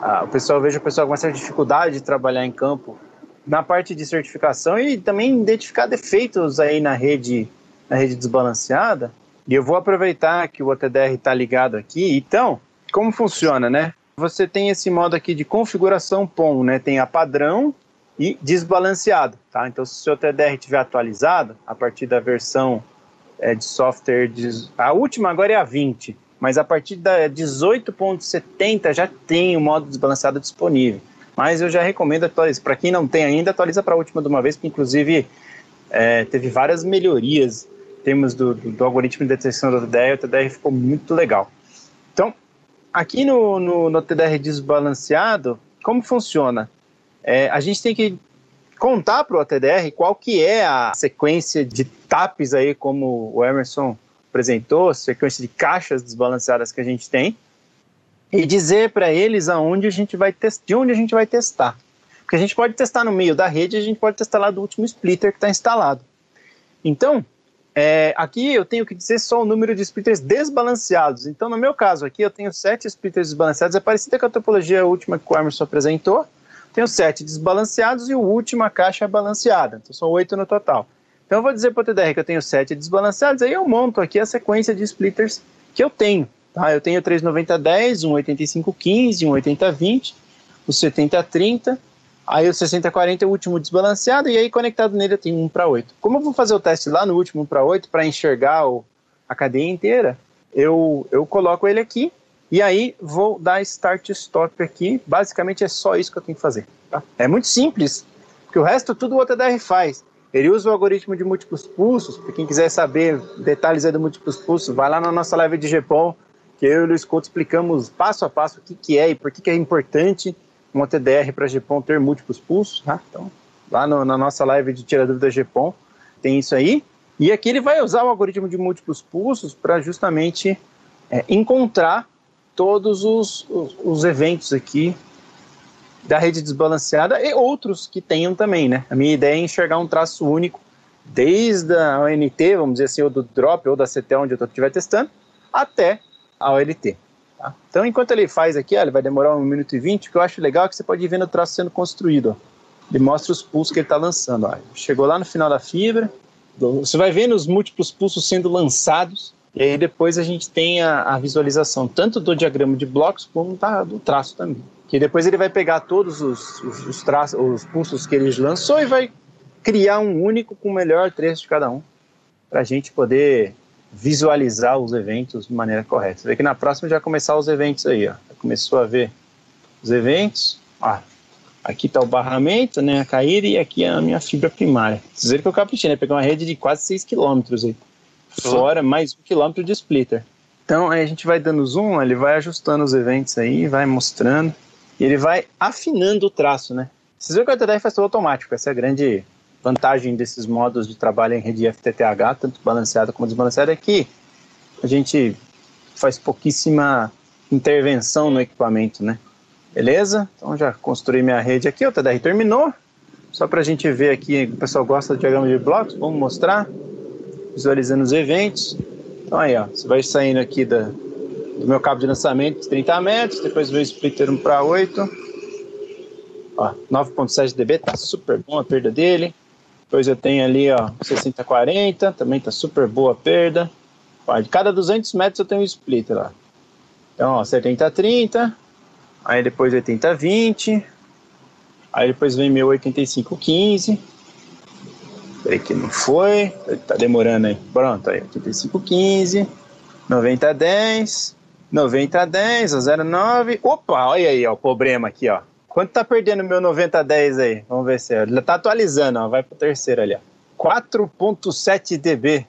A, o pessoal vejo o pessoal com uma certa dificuldade de trabalhar em campo na parte de certificação e também identificar defeitos aí na rede, na rede desbalanceada. E eu vou aproveitar que o OTDR está ligado aqui. Então, como funciona, né? Você tem esse modo aqui de configuração POM, né? Tem a padrão e desbalanceado, tá? Então, se o seu OTDR estiver atualizado, a partir da versão é, de software, de, a última agora é a 20, mas a partir da 18.70 já tem o modo desbalanceado disponível. Mas eu já recomendo atualizar. Para quem não tem ainda, atualiza para a última de uma vez, porque inclusive é, teve várias melhorias em termos do, do, do, algoritmo de detecção do TDR, o TDR ficou muito legal. Então, aqui no, no, no TDR desbalanceado, como funciona? É, a gente tem que contar para o ATDR qual que é a sequência de TAPs aí, como o Emerson apresentou, sequência de caixas desbalanceadas que a gente tem, e dizer para eles aonde a gente vai de onde a gente vai testar. Porque a gente pode testar no meio da rede, a gente pode testar lá do último splitter que está instalado. Então, é, aqui eu tenho que dizer só o número de splitters desbalanceados. Então, no meu caso aqui, eu tenho sete splitters desbalanceados. É parecida com a topologia última que o Emerson apresentou, tenho sete desbalanceados e o último a caixa é balanceada. Então são oito no total. Então eu vou dizer para o TDR que eu tenho sete desbalanceados, aí eu monto aqui a sequência de splitters que eu tenho. Tá? Eu tenho 39010, um 8515, um 8020, o 7030, aí o 6040 é o último desbalanceado, e aí conectado nele eu tenho 1 para 8. Como eu vou fazer o teste lá no último 1 para 8 para enxergar o, a cadeia inteira, eu, eu coloco ele aqui e aí vou dar start stop aqui. Basicamente é só isso que eu tenho que fazer. Tá? É muito simples, porque o resto tudo o OTDR faz. Ele usa o algoritmo de múltiplos pulsos. Para quem quiser saber detalhes do múltiplos pulsos, vai lá na nossa live de GPON, que eu e o Luiz Couto explicamos passo a passo o que, que é e por que, que é importante um OTDR para GPON ter múltiplos pulsos. Tá? Então, lá no, na nossa live de Tira Dúvida GPON tem isso aí. E aqui ele vai usar o algoritmo de múltiplos pulsos para justamente é, encontrar todos os, os, os, eventos aqui da rede desbalanceada e outros que tenham também, né? A minha ideia é enxergar um traço único desde a ONT, vamos dizer assim, ou do drop ou da CT onde eu estiver testando, até a OLT. Tá? Então, enquanto ele faz aqui, ó, ele vai demorar um minuto e vinte, o que eu acho legal é que você pode ir vendo o traço sendo construído. Ó. Ele mostra os pulsos que ele está lançando. Ó. Chegou lá no final da fibra, você vai vendo os múltiplos pulsos sendo lançados, e aí depois a gente tem a, a visualização tanto do diagrama de blocos como da, do traço também. Que depois ele vai pegar todos os, os, os, traços, os pulsos que ele lançou e vai criar um único com o melhor trecho de cada um, para a gente poder visualizar os eventos de maneira correta. Você vê que na próxima já começar os eventos aí, ó. Já começou a ver os eventos. Ah, aqui está o barramento, né, a caída, e aqui é a minha fibra primária. Vocês viram que eu caprichei, né? Peguei uma rede de quase 6 km aí fora mais um quilômetro de splitter. Então a gente vai dando zoom, ele vai ajustando os eventos aí, vai mostrando, e ele vai afinando o traço, né? Vocês viram que o TDR faz tudo automático, essa é a grande vantagem desses modos de trabalho em rede FTTH, tanto balanceada como desbalanceada, é que a gente faz pouquíssima intervenção no equipamento, né? Beleza? Então já construí minha rede aqui, o TDR terminou. Só para a gente ver aqui, o pessoal gosta de diagrama de blocos, vamos mostrar visualizando os eventos. Então aí, ó, você vai saindo aqui da, do meu cabo de lançamento, 30 metros, depois veio o splitter 1 para 8. Ó, 9.7 dB, tá super bom a perda dele. Depois eu tenho ali, ó, 60-40, também tá super boa a perda. Ó, de cada 200 metros eu tenho um splitter lá. Então, ó, 70-30, aí depois 80-20, aí depois vem meu 85-15, Peraí que não foi. Tá demorando aí. Pronto, aí. 8515, 9010, 9010, a 09. Opa, olha aí, ó, o problema aqui, ó. Quanto tá perdendo meu 9010 aí? Vamos ver se ele tá atualizando, ó. Vai pro terceiro ali, ó. 4.7 dB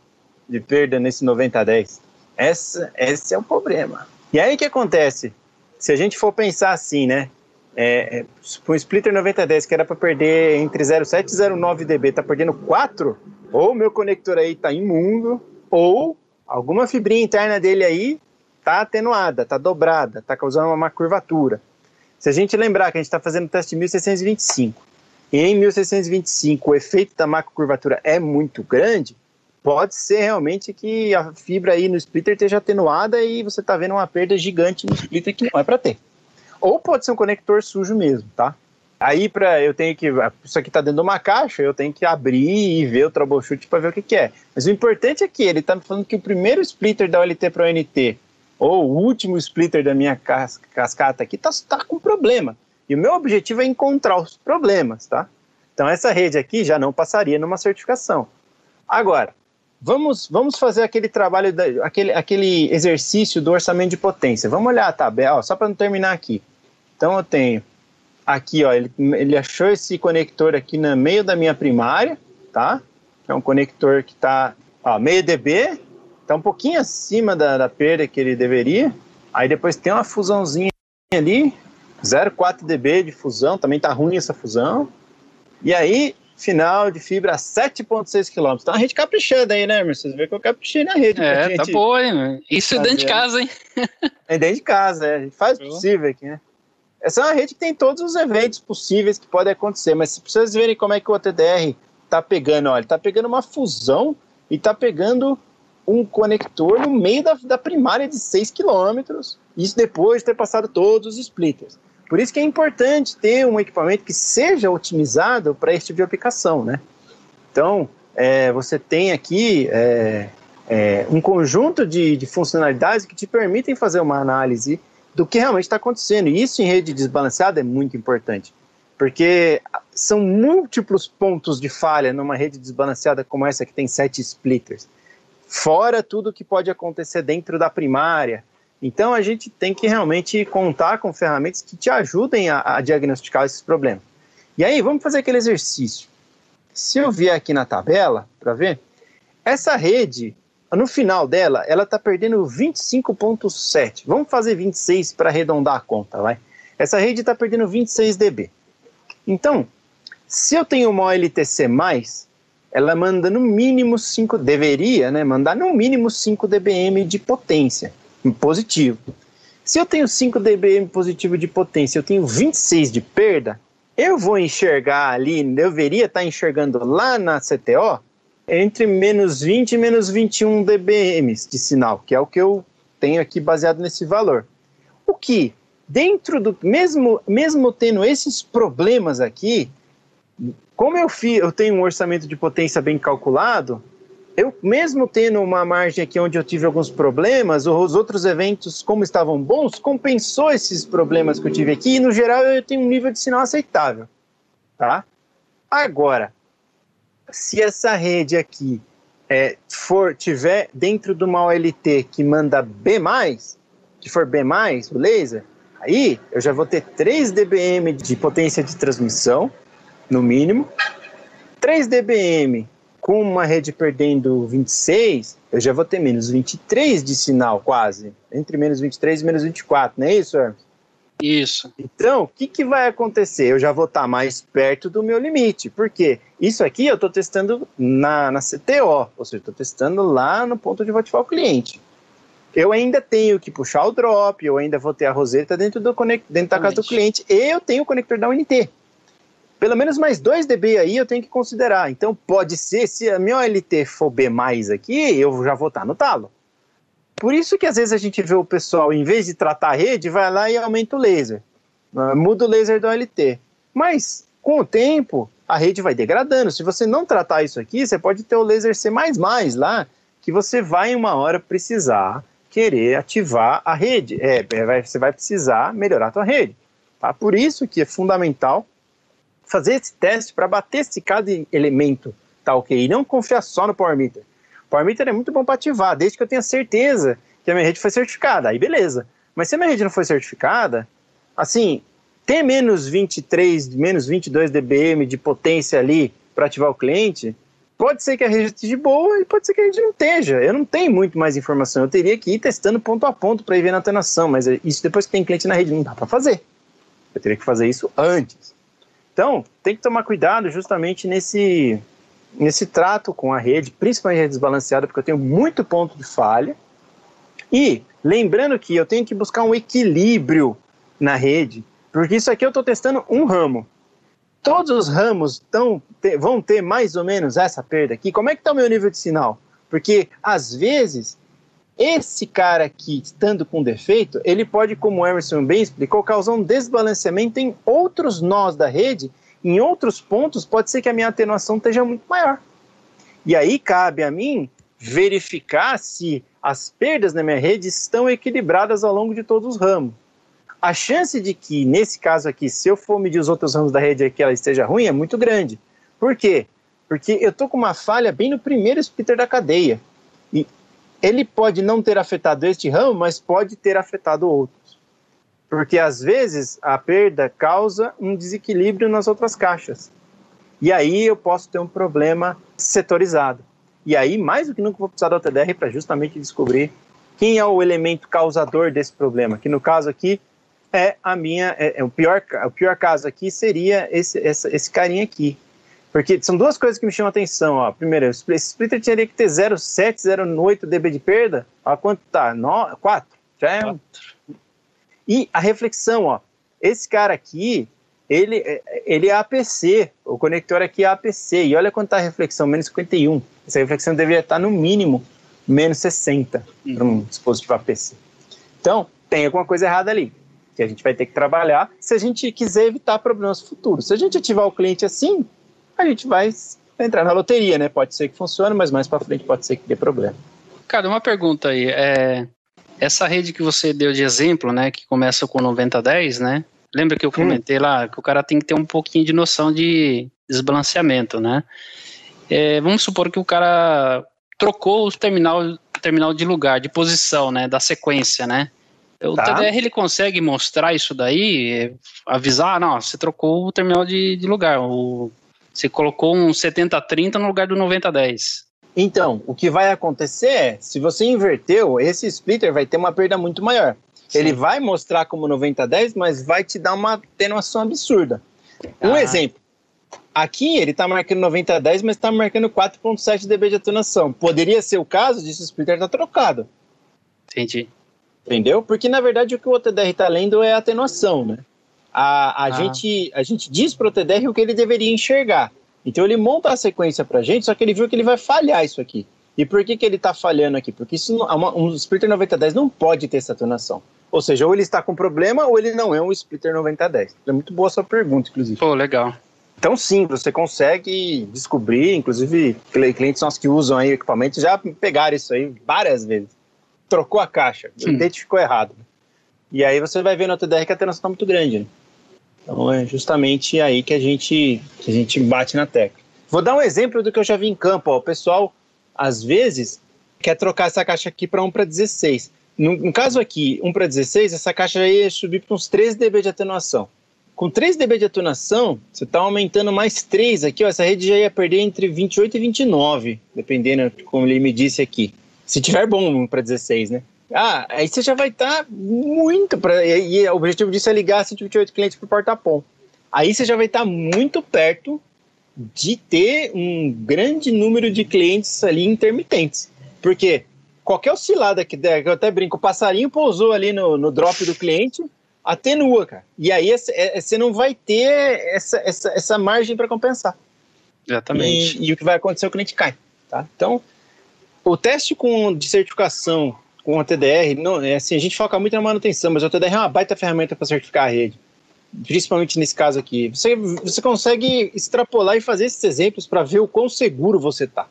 de perda nesse 9010. Essa, esse é o problema. E aí o que acontece? Se a gente for pensar assim, né? É, é, um splitter 9010 que era para perder entre 0,7 e 0,9 dB, tá perdendo 4, ou meu conector aí tá imundo, ou alguma fibrinha interna dele aí tá atenuada, tá dobrada, tá causando uma curvatura. Se a gente lembrar que a gente está fazendo o teste em 1625, e em 1625 o efeito da macrocurvatura é muito grande, pode ser realmente que a fibra aí no splitter esteja atenuada e você está vendo uma perda gigante no splitter que não é para ter. Ou pode ser um conector sujo mesmo, tá? Aí para eu tenho que isso aqui está dentro de uma caixa, eu tenho que abrir e ver o troubleshoot para ver o que, que, é. Mas o importante é que ele está me falando que o primeiro splitter da OLT para o NT ou o último splitter da minha cas cascata aqui está tá com problema. E o meu objetivo é encontrar os problemas, tá? Então essa rede aqui já não passaria numa certificação. Agora, vamos, vamos fazer aquele trabalho, da, aquele, aquele exercício do orçamento de potência. Vamos olhar a tabela, ó, só para não terminar aqui. Então eu tenho aqui, ó, ele, ele achou esse conector aqui no meio da minha primária, tá? É um conector que está, ó, meio dB, está um pouquinho acima da, da perda que ele deveria. Aí depois tem uma fusãozinha ali, 0,4 dB de fusão, também tá ruim essa fusão. E aí, final de fibra 7,6 km. Então a rede caprichando aí, né, Emerson? Vocês vê que eu caprichei na rede. É, tá boa, hein? Isso é dentro de casa, hein? é dentro de casa, é. A gente faz o possível aqui, né? Essa é uma rede que tem todos os eventos possíveis que podem acontecer, mas se vocês verem como é que o OTDR tá pegando, olha, tá pegando uma fusão e tá pegando um conector no meio da, da primária de 6 km, isso depois de ter passado todos os splitters. Por isso que é importante ter um equipamento que seja otimizado para esse tipo de aplicação, né? Então, é, você tem aqui é, é, um conjunto de, de, funcionalidades que te permitem fazer uma análise do que realmente está acontecendo. E isso em rede desbalanceada é muito importante, porque são múltiplos pontos de falha numa rede desbalanceada como essa que tem sete splitters, fora tudo que pode acontecer dentro da primária, então a gente tem que realmente contar com ferramentas que te ajudem a, a diagnosticar esses problemas. E aí, vamos fazer aquele exercício. Se eu vier aqui na tabela, para ver, essa rede, no final dela, ela está perdendo 25,7. Vamos fazer 26 para arredondar a conta, vai? Essa rede está perdendo 26 dB. Então, se eu tenho uma OLTC+, ela manda no mínimo 5, deveria né, mandar no mínimo 5 dBm de potência positivo. Se eu tenho 5 dBm positivo de potência, eu tenho 26 de perda, eu vou enxergar ali, deveria estar enxergando lá na CTO entre menos 20 e menos 21 dBm de sinal, que é o que eu tenho aqui baseado nesse valor. O que, dentro do. Mesmo, mesmo tendo esses problemas aqui, como eu, fi, eu tenho um orçamento de potência bem calculado, eu mesmo tendo uma margem aqui onde eu tive alguns problemas, os outros eventos, como estavam bons, compensou esses problemas que eu tive aqui, e no geral eu tenho um nível de sinal aceitável, tá? Agora, se essa rede aqui é, for tiver dentro de uma OLT que manda B+, que for B+, o laser, aí eu já vou ter 3 dBm de potência de transmissão, no mínimo, 3 dBm com uma rede perdendo 26, eu já vou ter menos 23 de sinal, quase. Entre menos 23 e menos 24, não é isso, Hermes? Isso. Então, o que, que vai acontecer? Eu já vou estar mais perto do meu limite. Por quê? Isso aqui eu estou testando na, na CTO, ou seja, estou testando lá no ponto de ativar o cliente. Eu ainda tenho que puxar o drop, eu ainda vou ter a roseta dentro, do conect, dentro da casa do cliente, e eu tenho o conector da UNT pelo menos mais 2 dB aí eu tenho que considerar. Então pode ser, se a minha OLT for B mais aqui, eu já vou estar no talo. Por isso que às vezes a gente vê o pessoal, em vez de tratar a rede, vai lá e aumenta o laser. Ah, muda o laser do OLT. Mas, com o tempo, a rede vai degradando. Se você não tratar isso aqui, você pode ter o laser C++ lá, que você vai uma hora precisar querer ativar a rede. É, você vai precisar melhorar a tua rede. Tá? Por isso que é fundamental fazer esse teste para bater se cada elemento tá ok e não confiar só no Power Meter. Power Meter é muito bom para ativar, desde que eu tenha certeza que a minha rede foi certificada, aí beleza. Mas se a minha rede não foi certificada, assim, ter menos 23, menos 22 dBm de potência ali para ativar o cliente, pode ser que a rede esteja boa e pode ser que a rede não esteja. Eu não tenho muito mais informação. Eu teria que ir testando ponto a ponto para ir vendo a atenuação, mas isso depois que tem cliente na rede não dá para fazer. Eu teria que fazer isso antes. Então, tem que tomar cuidado justamente nesse, nesse trato com a rede, principalmente a rede desbalanceada, porque eu tenho muito ponto de falha. E lembrando que eu tenho que buscar um equilíbrio na rede, porque isso aqui eu estou testando um ramo. Todos os ramos tão, vão ter mais ou menos essa perda aqui. Como é que está o meu nível de sinal? Porque às vezes esse cara aqui, estando com defeito, ele pode, como o Emerson bem explicou, causar um desbalanceamento em outros nós da rede. Em outros pontos, pode ser que a minha atenuação esteja muito maior. E aí cabe a mim verificar se as perdas na minha rede estão equilibradas ao longo de todos os ramos. A chance de que, nesse caso aqui, se eu for medir os outros ramos da rede que ela esteja ruim, é muito grande. Por quê? Porque eu tô com uma falha bem no primeiro splitter da cadeia. E ele pode não ter afetado este ramo, mas pode ter afetado outros. Porque às vezes a perda causa um desequilíbrio nas outras caixas. E aí eu posso ter um problema setorizado. E aí, mais do que nunca, vou precisar da OTDR para justamente descobrir quem é o elemento causador desse problema. Que no caso aqui é a minha. É, é o, pior, o pior caso aqui seria esse, esse, carinha aqui. Porque são duas coisas que me chamam a atenção. Ó. Primeiro, esse splitter teria que ter 0,7, 0,8 dB de perda. Ó, quanto tá? No, 4. Já é... 4. E a reflexão, ó. Esse cara aqui, ele, é, ele é APC. O conector aqui é APC. E olha quanto tá a reflexão, menos 51. Essa reflexão deveria estar no mínimo menos 60 uhum. para um dispositivo APC. Então, tem alguma coisa errada ali que a gente vai ter que trabalhar se a gente quiser evitar problemas futuros. Se a gente ativar o cliente assim, a gente vai entrar na loteria, né? Pode ser que funcione, mas mais para frente pode ser que dê problema. Cara, uma pergunta aí. É, essa rede que você deu de exemplo, né, que começa com 9010, né? Lembra que eu comentei hum. lá que o cara tem que ter um pouquinho de noção de desbalanceamento, né? É, vamos supor que o cara trocou o terminal, terminal de lugar, de posição, né, da sequência, né? O tá. TDR ele consegue mostrar isso daí, avisar, não, você trocou o terminal de, de lugar, o, você colocou um 70-30 no lugar do 90-10. Então, o que vai acontecer é, se você inverteu, esse splitter vai ter uma perda muito maior. Sim. Ele vai mostrar como 90-10, mas vai te dar uma atenuação absurda. Um ah. exemplo. Aqui ele está marcando 90-10, mas está marcando 4.7 dB de atenuação. Poderia ser o caso disso splitter estar tá trocado. Entendi. Entendeu? Porque na verdade o que o OTDR está lendo é a atenuação, né? A, a, ah. gente, a gente diz para o OTDR o que ele deveria enxergar. Então ele monta a sequência para a gente, só que ele viu que ele vai falhar isso aqui. E por que, que ele está falhando aqui? Porque isso uma, um splitter 9010 não pode ter essa atenuação. Ou seja, ou ele está com problema ou ele não é um splitter 9010. É muito boa a sua pergunta, inclusive. Pô, legal. Então sim, você consegue descobrir, inclusive clientes nossos que usam aí equipamentos já pegaram isso aí várias vezes trocou a caixa, hum. identificou errado. E aí você vai ver no TDR que a atenuação está muito grande. Né? Então é justamente aí que a gente, que a gente bate na tecla. Vou dar um exemplo do que eu já vi em campo. Ó. O pessoal, às vezes, quer trocar essa caixa aqui para 1 para 16. No, no, caso aqui, 1 para 16, essa caixa já ia subir para uns 3 dB de atenuação. Com 3 dB de atenuação, você está aumentando mais 3 aqui, ó, essa rede já ia perder entre 28 e 29, dependendo de como ele me disse aqui. Se tiver bom para 16, né? Ah, aí você já vai estar tá muito. Pra, e, e, o objetivo disso é ligar 128 clientes para o porta-pom. Aí você já vai estar tá muito perto de ter um grande número de clientes ali intermitentes. Porque qualquer oscilada que der, que eu até brinco, o passarinho pousou ali no, no drop do cliente, atenua, cara. E aí é, você não vai ter essa, essa, essa margem para compensar. Exatamente. E, e, o que vai acontecer, o cliente cai. Tá? Então, o teste com, de certificação com a TDR, não, é assim, a gente foca muito na manutenção, mas a TDR é uma baita ferramenta para certificar a rede. Principalmente nesse caso aqui. Você, você consegue extrapolar e fazer esses exemplos para ver o quão seguro você está.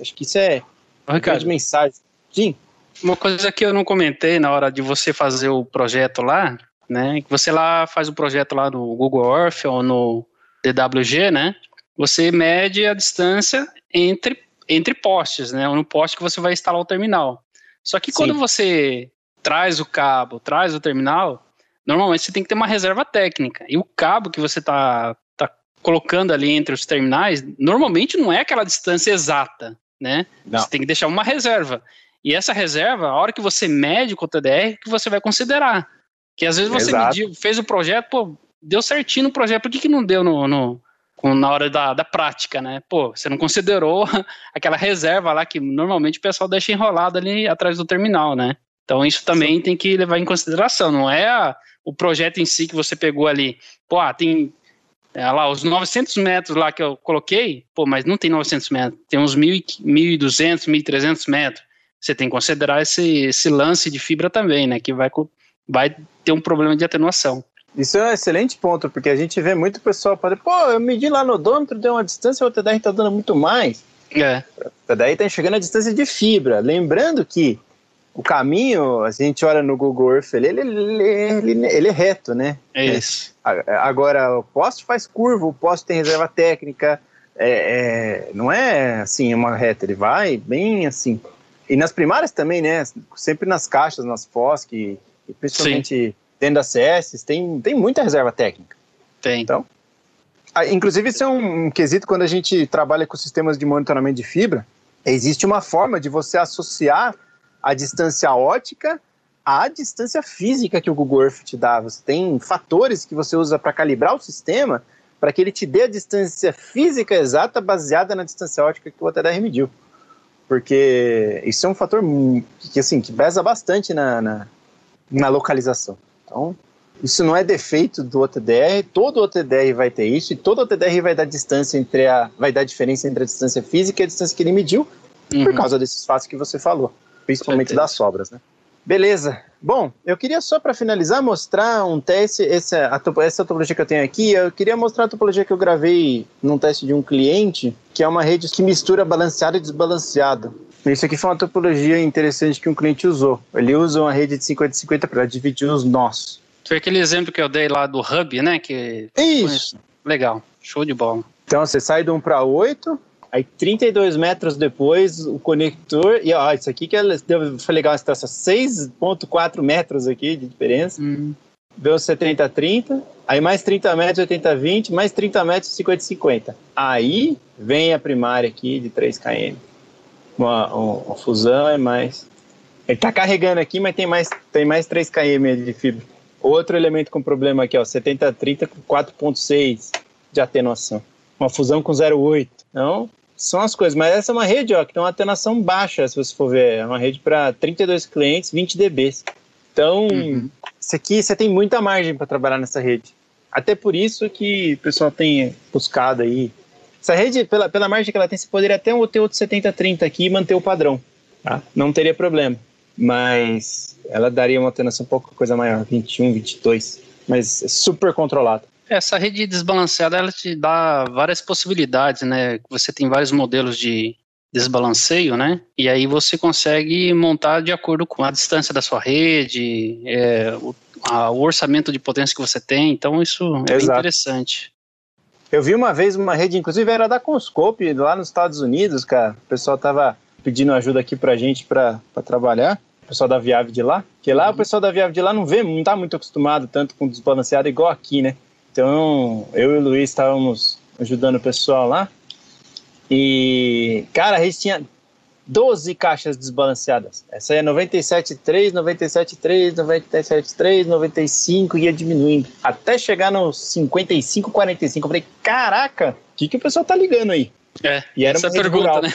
Acho que isso é uma grande mensagem. Sim. Uma coisa que eu não comentei na hora de você fazer o projeto lá, né? Que você lá faz o projeto lá no Google Earth ou no DWG, né? Você mede a distância entre entre postes, né? No poste que você vai instalar o terminal. Só que Sim. quando você traz o cabo, traz o terminal, normalmente você tem que ter uma reserva técnica. E o cabo que você está tá colocando ali entre os terminais, normalmente não é aquela distância exata, né? Não. Você tem que deixar uma reserva. E essa reserva, a hora que você mede com o TDR, que você vai considerar. Que às vezes você mediu, fez o projeto, pô, deu certinho no projeto, por que, que não deu no, no, na hora da, da prática, né? Pô, você não considerou aquela reserva lá que normalmente o pessoal deixa enrolado ali atrás do terminal, né? Então isso também Sim. tem que levar em consideração, não é a, o projeto em si que você pegou ali. Pô, ah, tem é, lá os 900 metros lá que eu coloquei, pô, mas não tem 900 metros, tem uns 1.200, 1.300 metros. Você tem que considerar esse, esse lance de fibra também, né? Que vai, vai ter um problema de atenuação. Isso é um excelente ponto, porque a gente vê muito pessoal falando, pô, eu medi lá no odômetro, deu uma distância, o TDR está dando muito mais. É. O TDR está chegando a distância de fibra. Lembrando que o caminho, a gente olha no Google Earth, ele, ele, ele, ele é reto, né? É isso. Agora, o poste faz curva, o poste tem reserva técnica, é, é, não é assim uma reta, ele vai bem assim. E nas primárias também, né? Sempre nas caixas, nas FOSC, e principalmente Sim. Dentro da CS, tem, tem muita reserva técnica. Tem. Então, inclusive, isso é um, quesito quando a gente trabalha com sistemas de monitoramento de fibra. Existe uma forma de você associar a distância ótica à distância física que o Google Earth te dá. Você tem fatores que você usa para calibrar o sistema para que ele te dê a distância física exata baseada na distância ótica que o OTDR mediu. Porque isso é um fator que, assim, que pesa bastante na, na, na localização. Então, isso não é defeito do OTDR, todo OTDR vai ter isso, e todo OTDR vai dar distância entre a. vai dar diferença entre a distância física e a distância que ele mediu, uhum. por causa desses fatos que você falou, principalmente das sobras, né? Beleza. Bom, eu queria só para finalizar mostrar um teste, essa, a, essa topologia que eu tenho aqui, eu queria mostrar a topologia que eu gravei num teste de um cliente, que é uma rede que mistura balanceado e desbalanceado. Isso aqui foi uma topologia interessante que um cliente usou. Ele usa uma rede de 50-50 para dividir os nós. Foi aquele exemplo que eu dei lá do hub, né? Que Isso. Legal, show de bola. Então você sai do 1 para 8, Aí 32 metros depois, o conector. E ó, isso aqui que é, foi legal essa situação. 6,4 metros aqui de diferença. Hum. Deu 70 30. Aí mais 30 metros, 80 20. Mais 30 metros, 50 50. Aí vem a primária aqui de 3 km. Uma, uma, fusão é mais. Ele tá carregando aqui, mas tem mais, tem mais 3 km de fibra. Outro elemento com problema aqui, ó, 70 30 com 4.6 de atenuação. Uma fusão com 0,8. Então, são as coisas. Mas essa é uma rede ó, que tem uma atenuação baixa, se você for ver. É uma rede para 32 clientes, 20 dBs. Então, uhum. isso aqui você tem muita margem para trabalhar nessa rede. Até por isso que o pessoal tem buscado aí. Essa rede, pela, pela margem que ela tem, você poderia até ter outro 70-30 aqui e manter o padrão. Tá? Não teria problema. Mas ela daria uma atenuação um pouco coisa maior, 21, 22. Mas é super controlado. Essa rede desbalanceada ela te dá várias possibilidades, né? Você tem vários modelos de desbalanceio, né? E aí você consegue montar de acordo com a distância da sua rede, é, o, a, o, orçamento de potência que você tem. Então isso é bem interessante. Eu vi uma vez uma rede, inclusive era da Conscope, lá nos Estados Unidos, cara. O pessoal tava pedindo ajuda aqui pra gente para trabalhar. O pessoal da Viave de lá. Porque lá uhum. o pessoal da Viave de lá não vê, não tá muito acostumado tanto com desbalanceado igual aqui, né? Então, eu e o Luiz estávamos ajudando o pessoal lá. E, cara, a gente tinha 12 caixas desbalanceadas. Essa é 97,3, 97,3, 97,3, 95 ia diminuindo. Até chegar nos 55, 45. Eu falei, caraca, o que, que o pessoal tá ligando aí? É, e era uma rede pergunta, rural. né?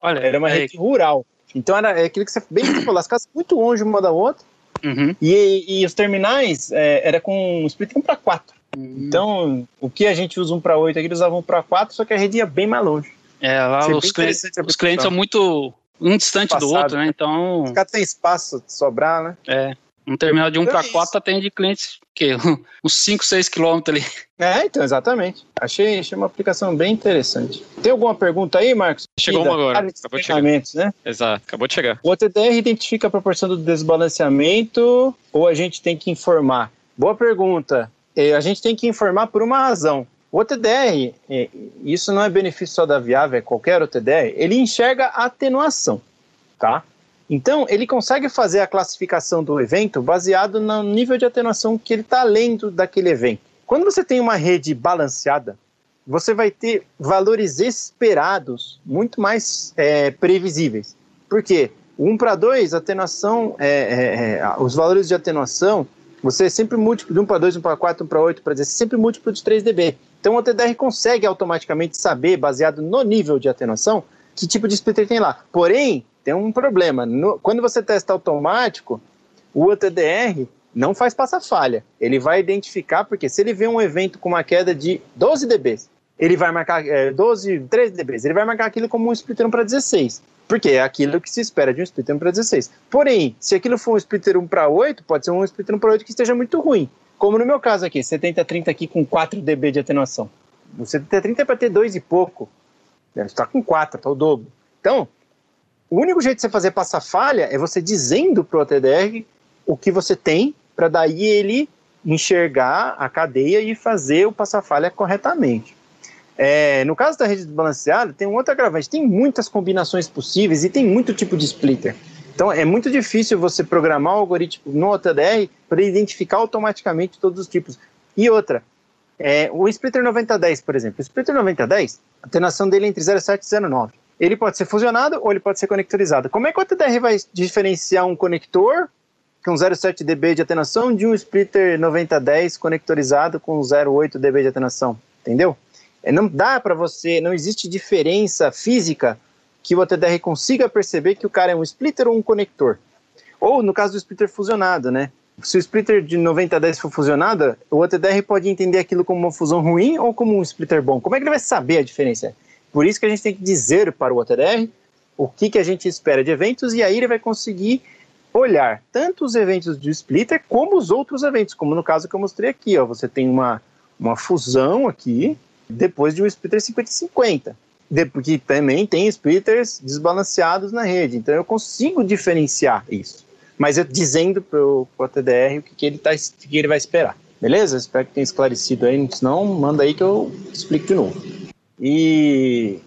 Olha, era uma é, rede rural. Então era é aquilo que você bem falou, as casas muito longe uma da outra. Uhum. E, e, os terminais é, era com split 1 para 4. Uhum. Então, o que a gente usa um para 8 aqui, eles usavam um para 4, só que a rede ia bem mais longe. É, lá os clientes, os clientes são muito um distante Passado, do outro, né? Então. Os caras têm espaço de sobrar, né? É. Um terminal de 1 para 4 atende clientes que uns 5, 6 quilômetros ali. É, então, exatamente. Achei, achei uma aplicação bem interessante. Tem alguma pergunta aí, Marcos? Chegou uma agora. Acabou de chegar. Né? Exato, acabou de chegar. O OTDR identifica a proporção do desbalanceamento ou a gente tem que informar? Boa pergunta. É, a gente tem que informar por uma razão. O OTDR, é, isso não é benefício só da Viável, é qualquer OTDR, ele enxerga a atenuação, tá? Então, ele consegue fazer a classificação do evento baseado no nível de atenuação que ele está lendo daquele evento. Quando você tem uma rede balanceada, você vai ter valores esperados muito mais é, previsíveis. Por quê? 1 para 2, atenuação, é, é, é, os valores de atenuação você é sempre múltiplo de 1 para 2, 1 para 4, 1 para 8, para 16, sempre múltiplo de 3 dB. Então o OTDR consegue automaticamente saber, baseado no nível de atenuação, que tipo de splitter tem lá. Porém, tem um problema. No, quando você testa automático, o OTDR não faz passa-falha. Ele vai identificar, porque se ele vê um evento com uma queda de 12 dB, ele vai marcar é, 12, 13 dB, ele vai marcar aquilo como um splitter 1 para 16. Porque é aquilo que se espera de um splitter 1 para 16. Porém, se aquilo for um splitter 1 para 8, pode ser um splitter 1 para 8 que esteja muito ruim. Como no meu caso aqui, 70-30 aqui com 4 dB de atenuação. O 70-30 é para ter 2 e pouco. Está com 4, está o dobro. Então, o único jeito de você fazer passar falha é você dizendo para o OTDR o que você tem, para daí ele enxergar a cadeia e fazer o passar falha corretamente. É, no caso da rede desbalanceada, tem um outro agravante. Tem muitas combinações possíveis e tem muito tipo de splitter. Então é muito difícil você programar o algoritmo no OTDR para identificar automaticamente todos os tipos. E outra, é, o splitter 9010, por exemplo. O splitter 9010, a atenuação dele é entre 0,7 e 0,9. Ele pode ser fusionado ou ele pode ser conectorizado. Como é que o OTDR vai diferenciar um conector com 0,7 dB de atenuação de um splitter 9010 conectorizado com 0,8 dB de atenuação? Entendeu? É, não dá para você, não existe diferença física que o OTDR consiga perceber que o cara é um splitter ou um conector. Ou no caso do splitter fusionado, né? Se o splitter de 90 a 10 for fusionado, o OTDR pode entender aquilo como uma fusão ruim ou como um splitter bom. Como é que ele vai saber a diferença? Por isso que a gente tem que dizer para o OTDR o que, que a gente espera de eventos e aí ele vai conseguir olhar tanto os eventos do splitter como os outros eventos, como no caso que eu mostrei aqui. Ó, você tem uma, uma fusão aqui depois de um splitter 50-50 porque também tem splitters desbalanceados na rede. Então eu consigo diferenciar isso. Mas eu dizendo para o TDR o que, que, ele tá, que ele vai esperar. Beleza? Espero que tenha esclarecido aí. Se não, manda aí que eu explico de novo. E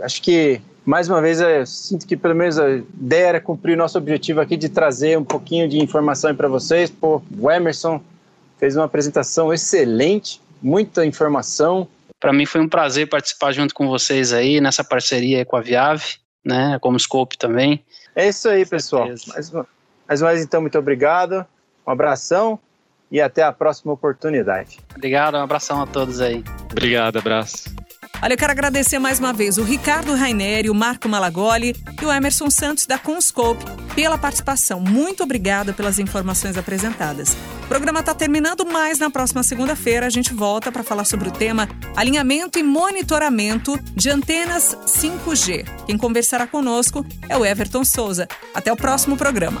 acho que, mais uma vez, eu sinto que pelo menos a ideia era cumprir nosso objetivo aqui de trazer um pouquinho de informação para vocês. Pô, o Emerson fez uma apresentação excelente, muita informação para mim foi um prazer participar junto com vocês aí nessa parceria com a Viave, né, como Scope também. É isso aí, pessoal. Mais, mais uma vez, então, muito obrigado. Um abração e até a próxima oportunidade. Obrigado, um abração a todos aí. Obrigado, abraço. Olha, eu quero agradecer mais uma vez o Ricardo Raineri, o Marco Malagoli e o Emerson Santos da Conscope pela participação. Muito obrigada pelas informações apresentadas. O programa está terminando, mas na próxima segunda-feira a gente volta para falar sobre o tema alinhamento e monitoramento de antenas 5G. Quem conversará conosco é o Everton Souza. Até o próximo programa.